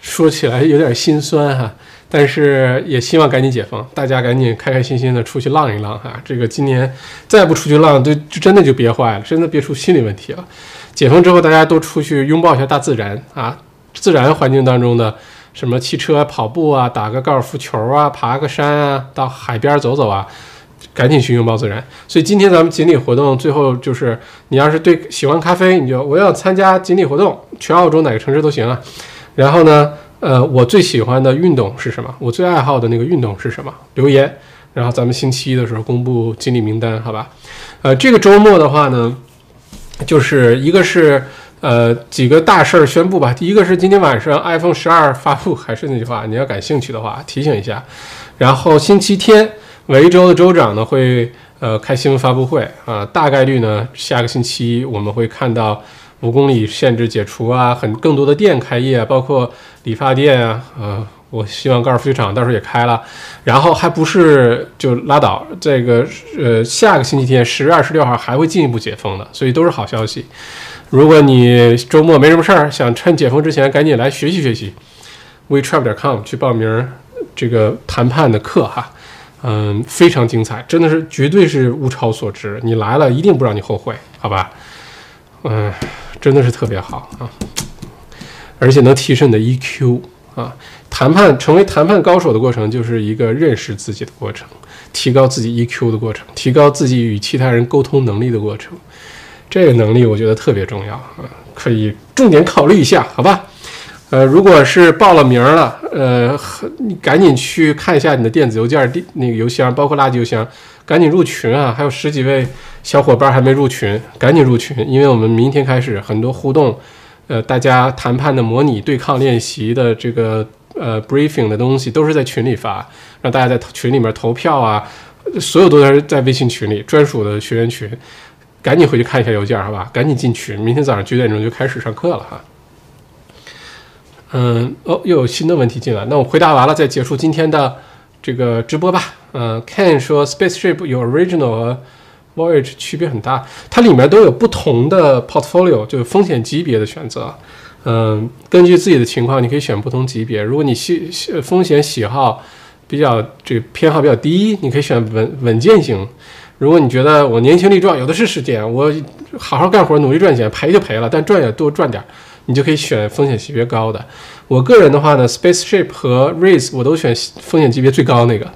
说起来有点心酸哈。但是也希望赶紧解封，大家赶紧开开心心的出去浪一浪哈。这个今年再不出去浪，就就真的就憋坏了，真的憋出心理问题了。解封之后，大家都出去拥抱一下大自然啊，自然环境当中的什么汽车、跑步啊，打个高尔夫球啊，爬个山啊，到海边走走啊，赶紧去拥抱自然。所以今天咱们锦鲤活动最后就是，你要是对喜欢咖啡，你就我要参加锦鲤活动，全澳洲哪个城市都行啊。然后呢？呃，我最喜欢的运动是什么？我最爱好的那个运动是什么？留言，然后咱们星期一的时候公布锦鲤名单，好吧？呃，这个周末的话呢，就是一个是呃几个大事儿宣布吧。第一个是今天晚上 iPhone 十二发布，还是那句话，你要感兴趣的话提醒一下。然后星期天维州的州长呢会呃开新闻发布会啊，大概率呢下个星期一我们会看到。五公里限制解除啊，很更多的店开业，包括理发店啊，呃，我希望高尔夫球场到时候也开了，然后还不是就拉倒，这个呃下个星期天十月二十六号还会进一步解封的，所以都是好消息。如果你周末没什么事儿，想趁解封之前赶紧来学习学习，wetravel.com 去报名这个谈判的课哈，嗯，非常精彩，真的是绝对是物超所值，你来了一定不让你后悔，好吧？嗯。真的是特别好啊，而且能提升你的 EQ 啊。谈判成为谈判高手的过程，就是一个认识自己的过程，提高自己 EQ 的过程，提高自己与其他人沟通能力的过程。这个能力我觉得特别重要啊，可以重点考虑一下，好吧？呃，如果是报了名了，呃，你赶紧去看一下你的电子邮件地那个邮箱，包括垃圾邮箱，赶紧入群啊！还有十几位。小伙伴还没入群，赶紧入群，因为我们明天开始很多互动，呃，大家谈判的模拟对抗练习的这个呃 briefing 的东西都是在群里发，让大家在群里面投票啊，所有都是在微信群里专属的学员群，赶紧回去看一下邮件，好吧？赶紧进群，明天早上九点钟就开始上课了哈。嗯，哦，又有新的问题进来，那我回答完了再结束今天的这个直播吧。嗯，Ken 说 Spaceship 有 original 和 Voyage 区别很大，它里面都有不同的 portfolio，就是风险级别的选择。嗯，根据自己的情况，你可以选不同级别。如果你喜风险喜好比较这个偏好比较低，你可以选稳稳健型。如果你觉得我年轻力壮，有的是时间，我好好干活，努力赚钱，赔就赔了，但赚也多赚点，你就可以选风险级别高的。我个人的话呢，Spaceship 和 Race 我都选风险级别最高那个。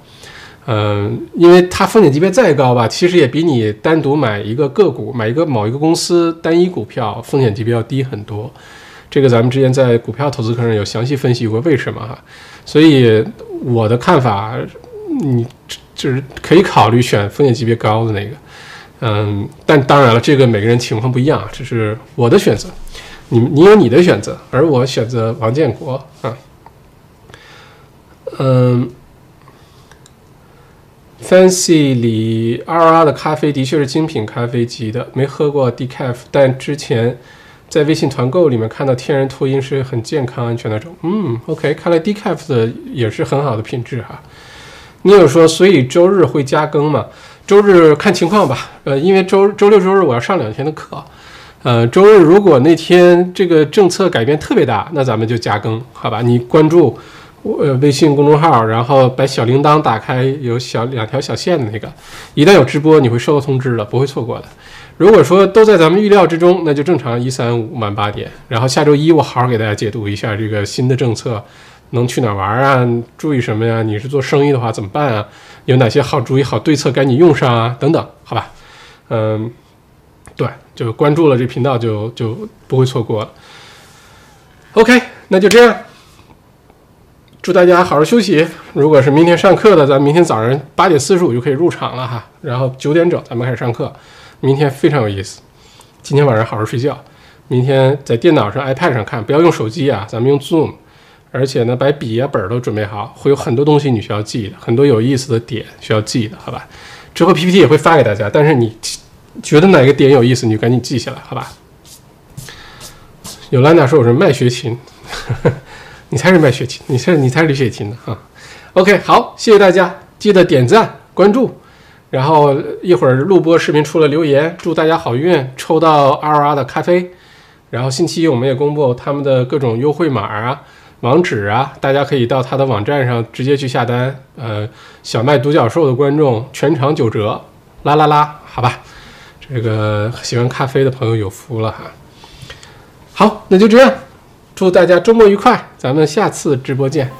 嗯，因为它风险级别再高吧，其实也比你单独买一个个股、买一个某一个公司单一股票风险级别要低很多。这个咱们之前在股票投资课上有详细分析过为什么哈。所以我的看法，你就是可以考虑选风险级别高的那个。嗯，但当然了，这个每个人情况不一样啊，这是我的选择。你你有你的选择，而我选择王建国啊。嗯。Fancy 里 RR 的咖啡的确是精品咖啡级的，没喝过 Decaf，但之前在微信团购里面看到天然脱因是很健康安全那种。嗯，OK，看来 Decaf 的也是很好的品质哈。你有说，所以周日会加更吗？周日看情况吧。呃，因为周周六周日我要上两天的课。呃，周日如果那天这个政策改变特别大，那咱们就加更，好吧？你关注。呃，微信公众号，然后把小铃铛打开，有小两条小线的那个，一旦有直播，你会收到通知的，不会错过的。如果说都在咱们预料之中，那就正常一三五晚八点。然后下周一我好好给大家解读一下这个新的政策能去哪儿玩啊？注意什么呀？你是做生意的话怎么办啊？有哪些好主意、好对策赶紧用上啊？等等，好吧？嗯，就关注了这频道就就不会错过了。OK，那就这样。祝大家好好休息。如果是明天上课的，咱明天早上八点四十五就可以入场了哈。然后九点整咱们开始上课。明天非常有意思。今天晚上好好睡觉。明天在电脑上、iPad 上看，不要用手机啊，咱们用 Zoom。而且呢，把笔啊、本儿都准备好，会有很多东西你需要记的，很多有意思的点需要记的，好吧？之后 PPT 也会发给大家，但是你觉得哪个点有意思，你就赶紧记下来，好吧？有兰达说我是卖学琴。你才是卖血琴，你才你才是李雪琴的哈。OK，好，谢谢大家，记得点赞关注，然后一会儿录播视频出了留言，祝大家好运，抽到 R R 的咖啡。然后星期一我们也公布他们的各种优惠码啊、网址啊，大家可以到他的网站上直接去下单。呃，小麦独角兽的观众全场九折，啦啦啦，好吧，这个喜欢咖啡的朋友有福了哈。好，那就这样。祝大家周末愉快，咱们下次直播见。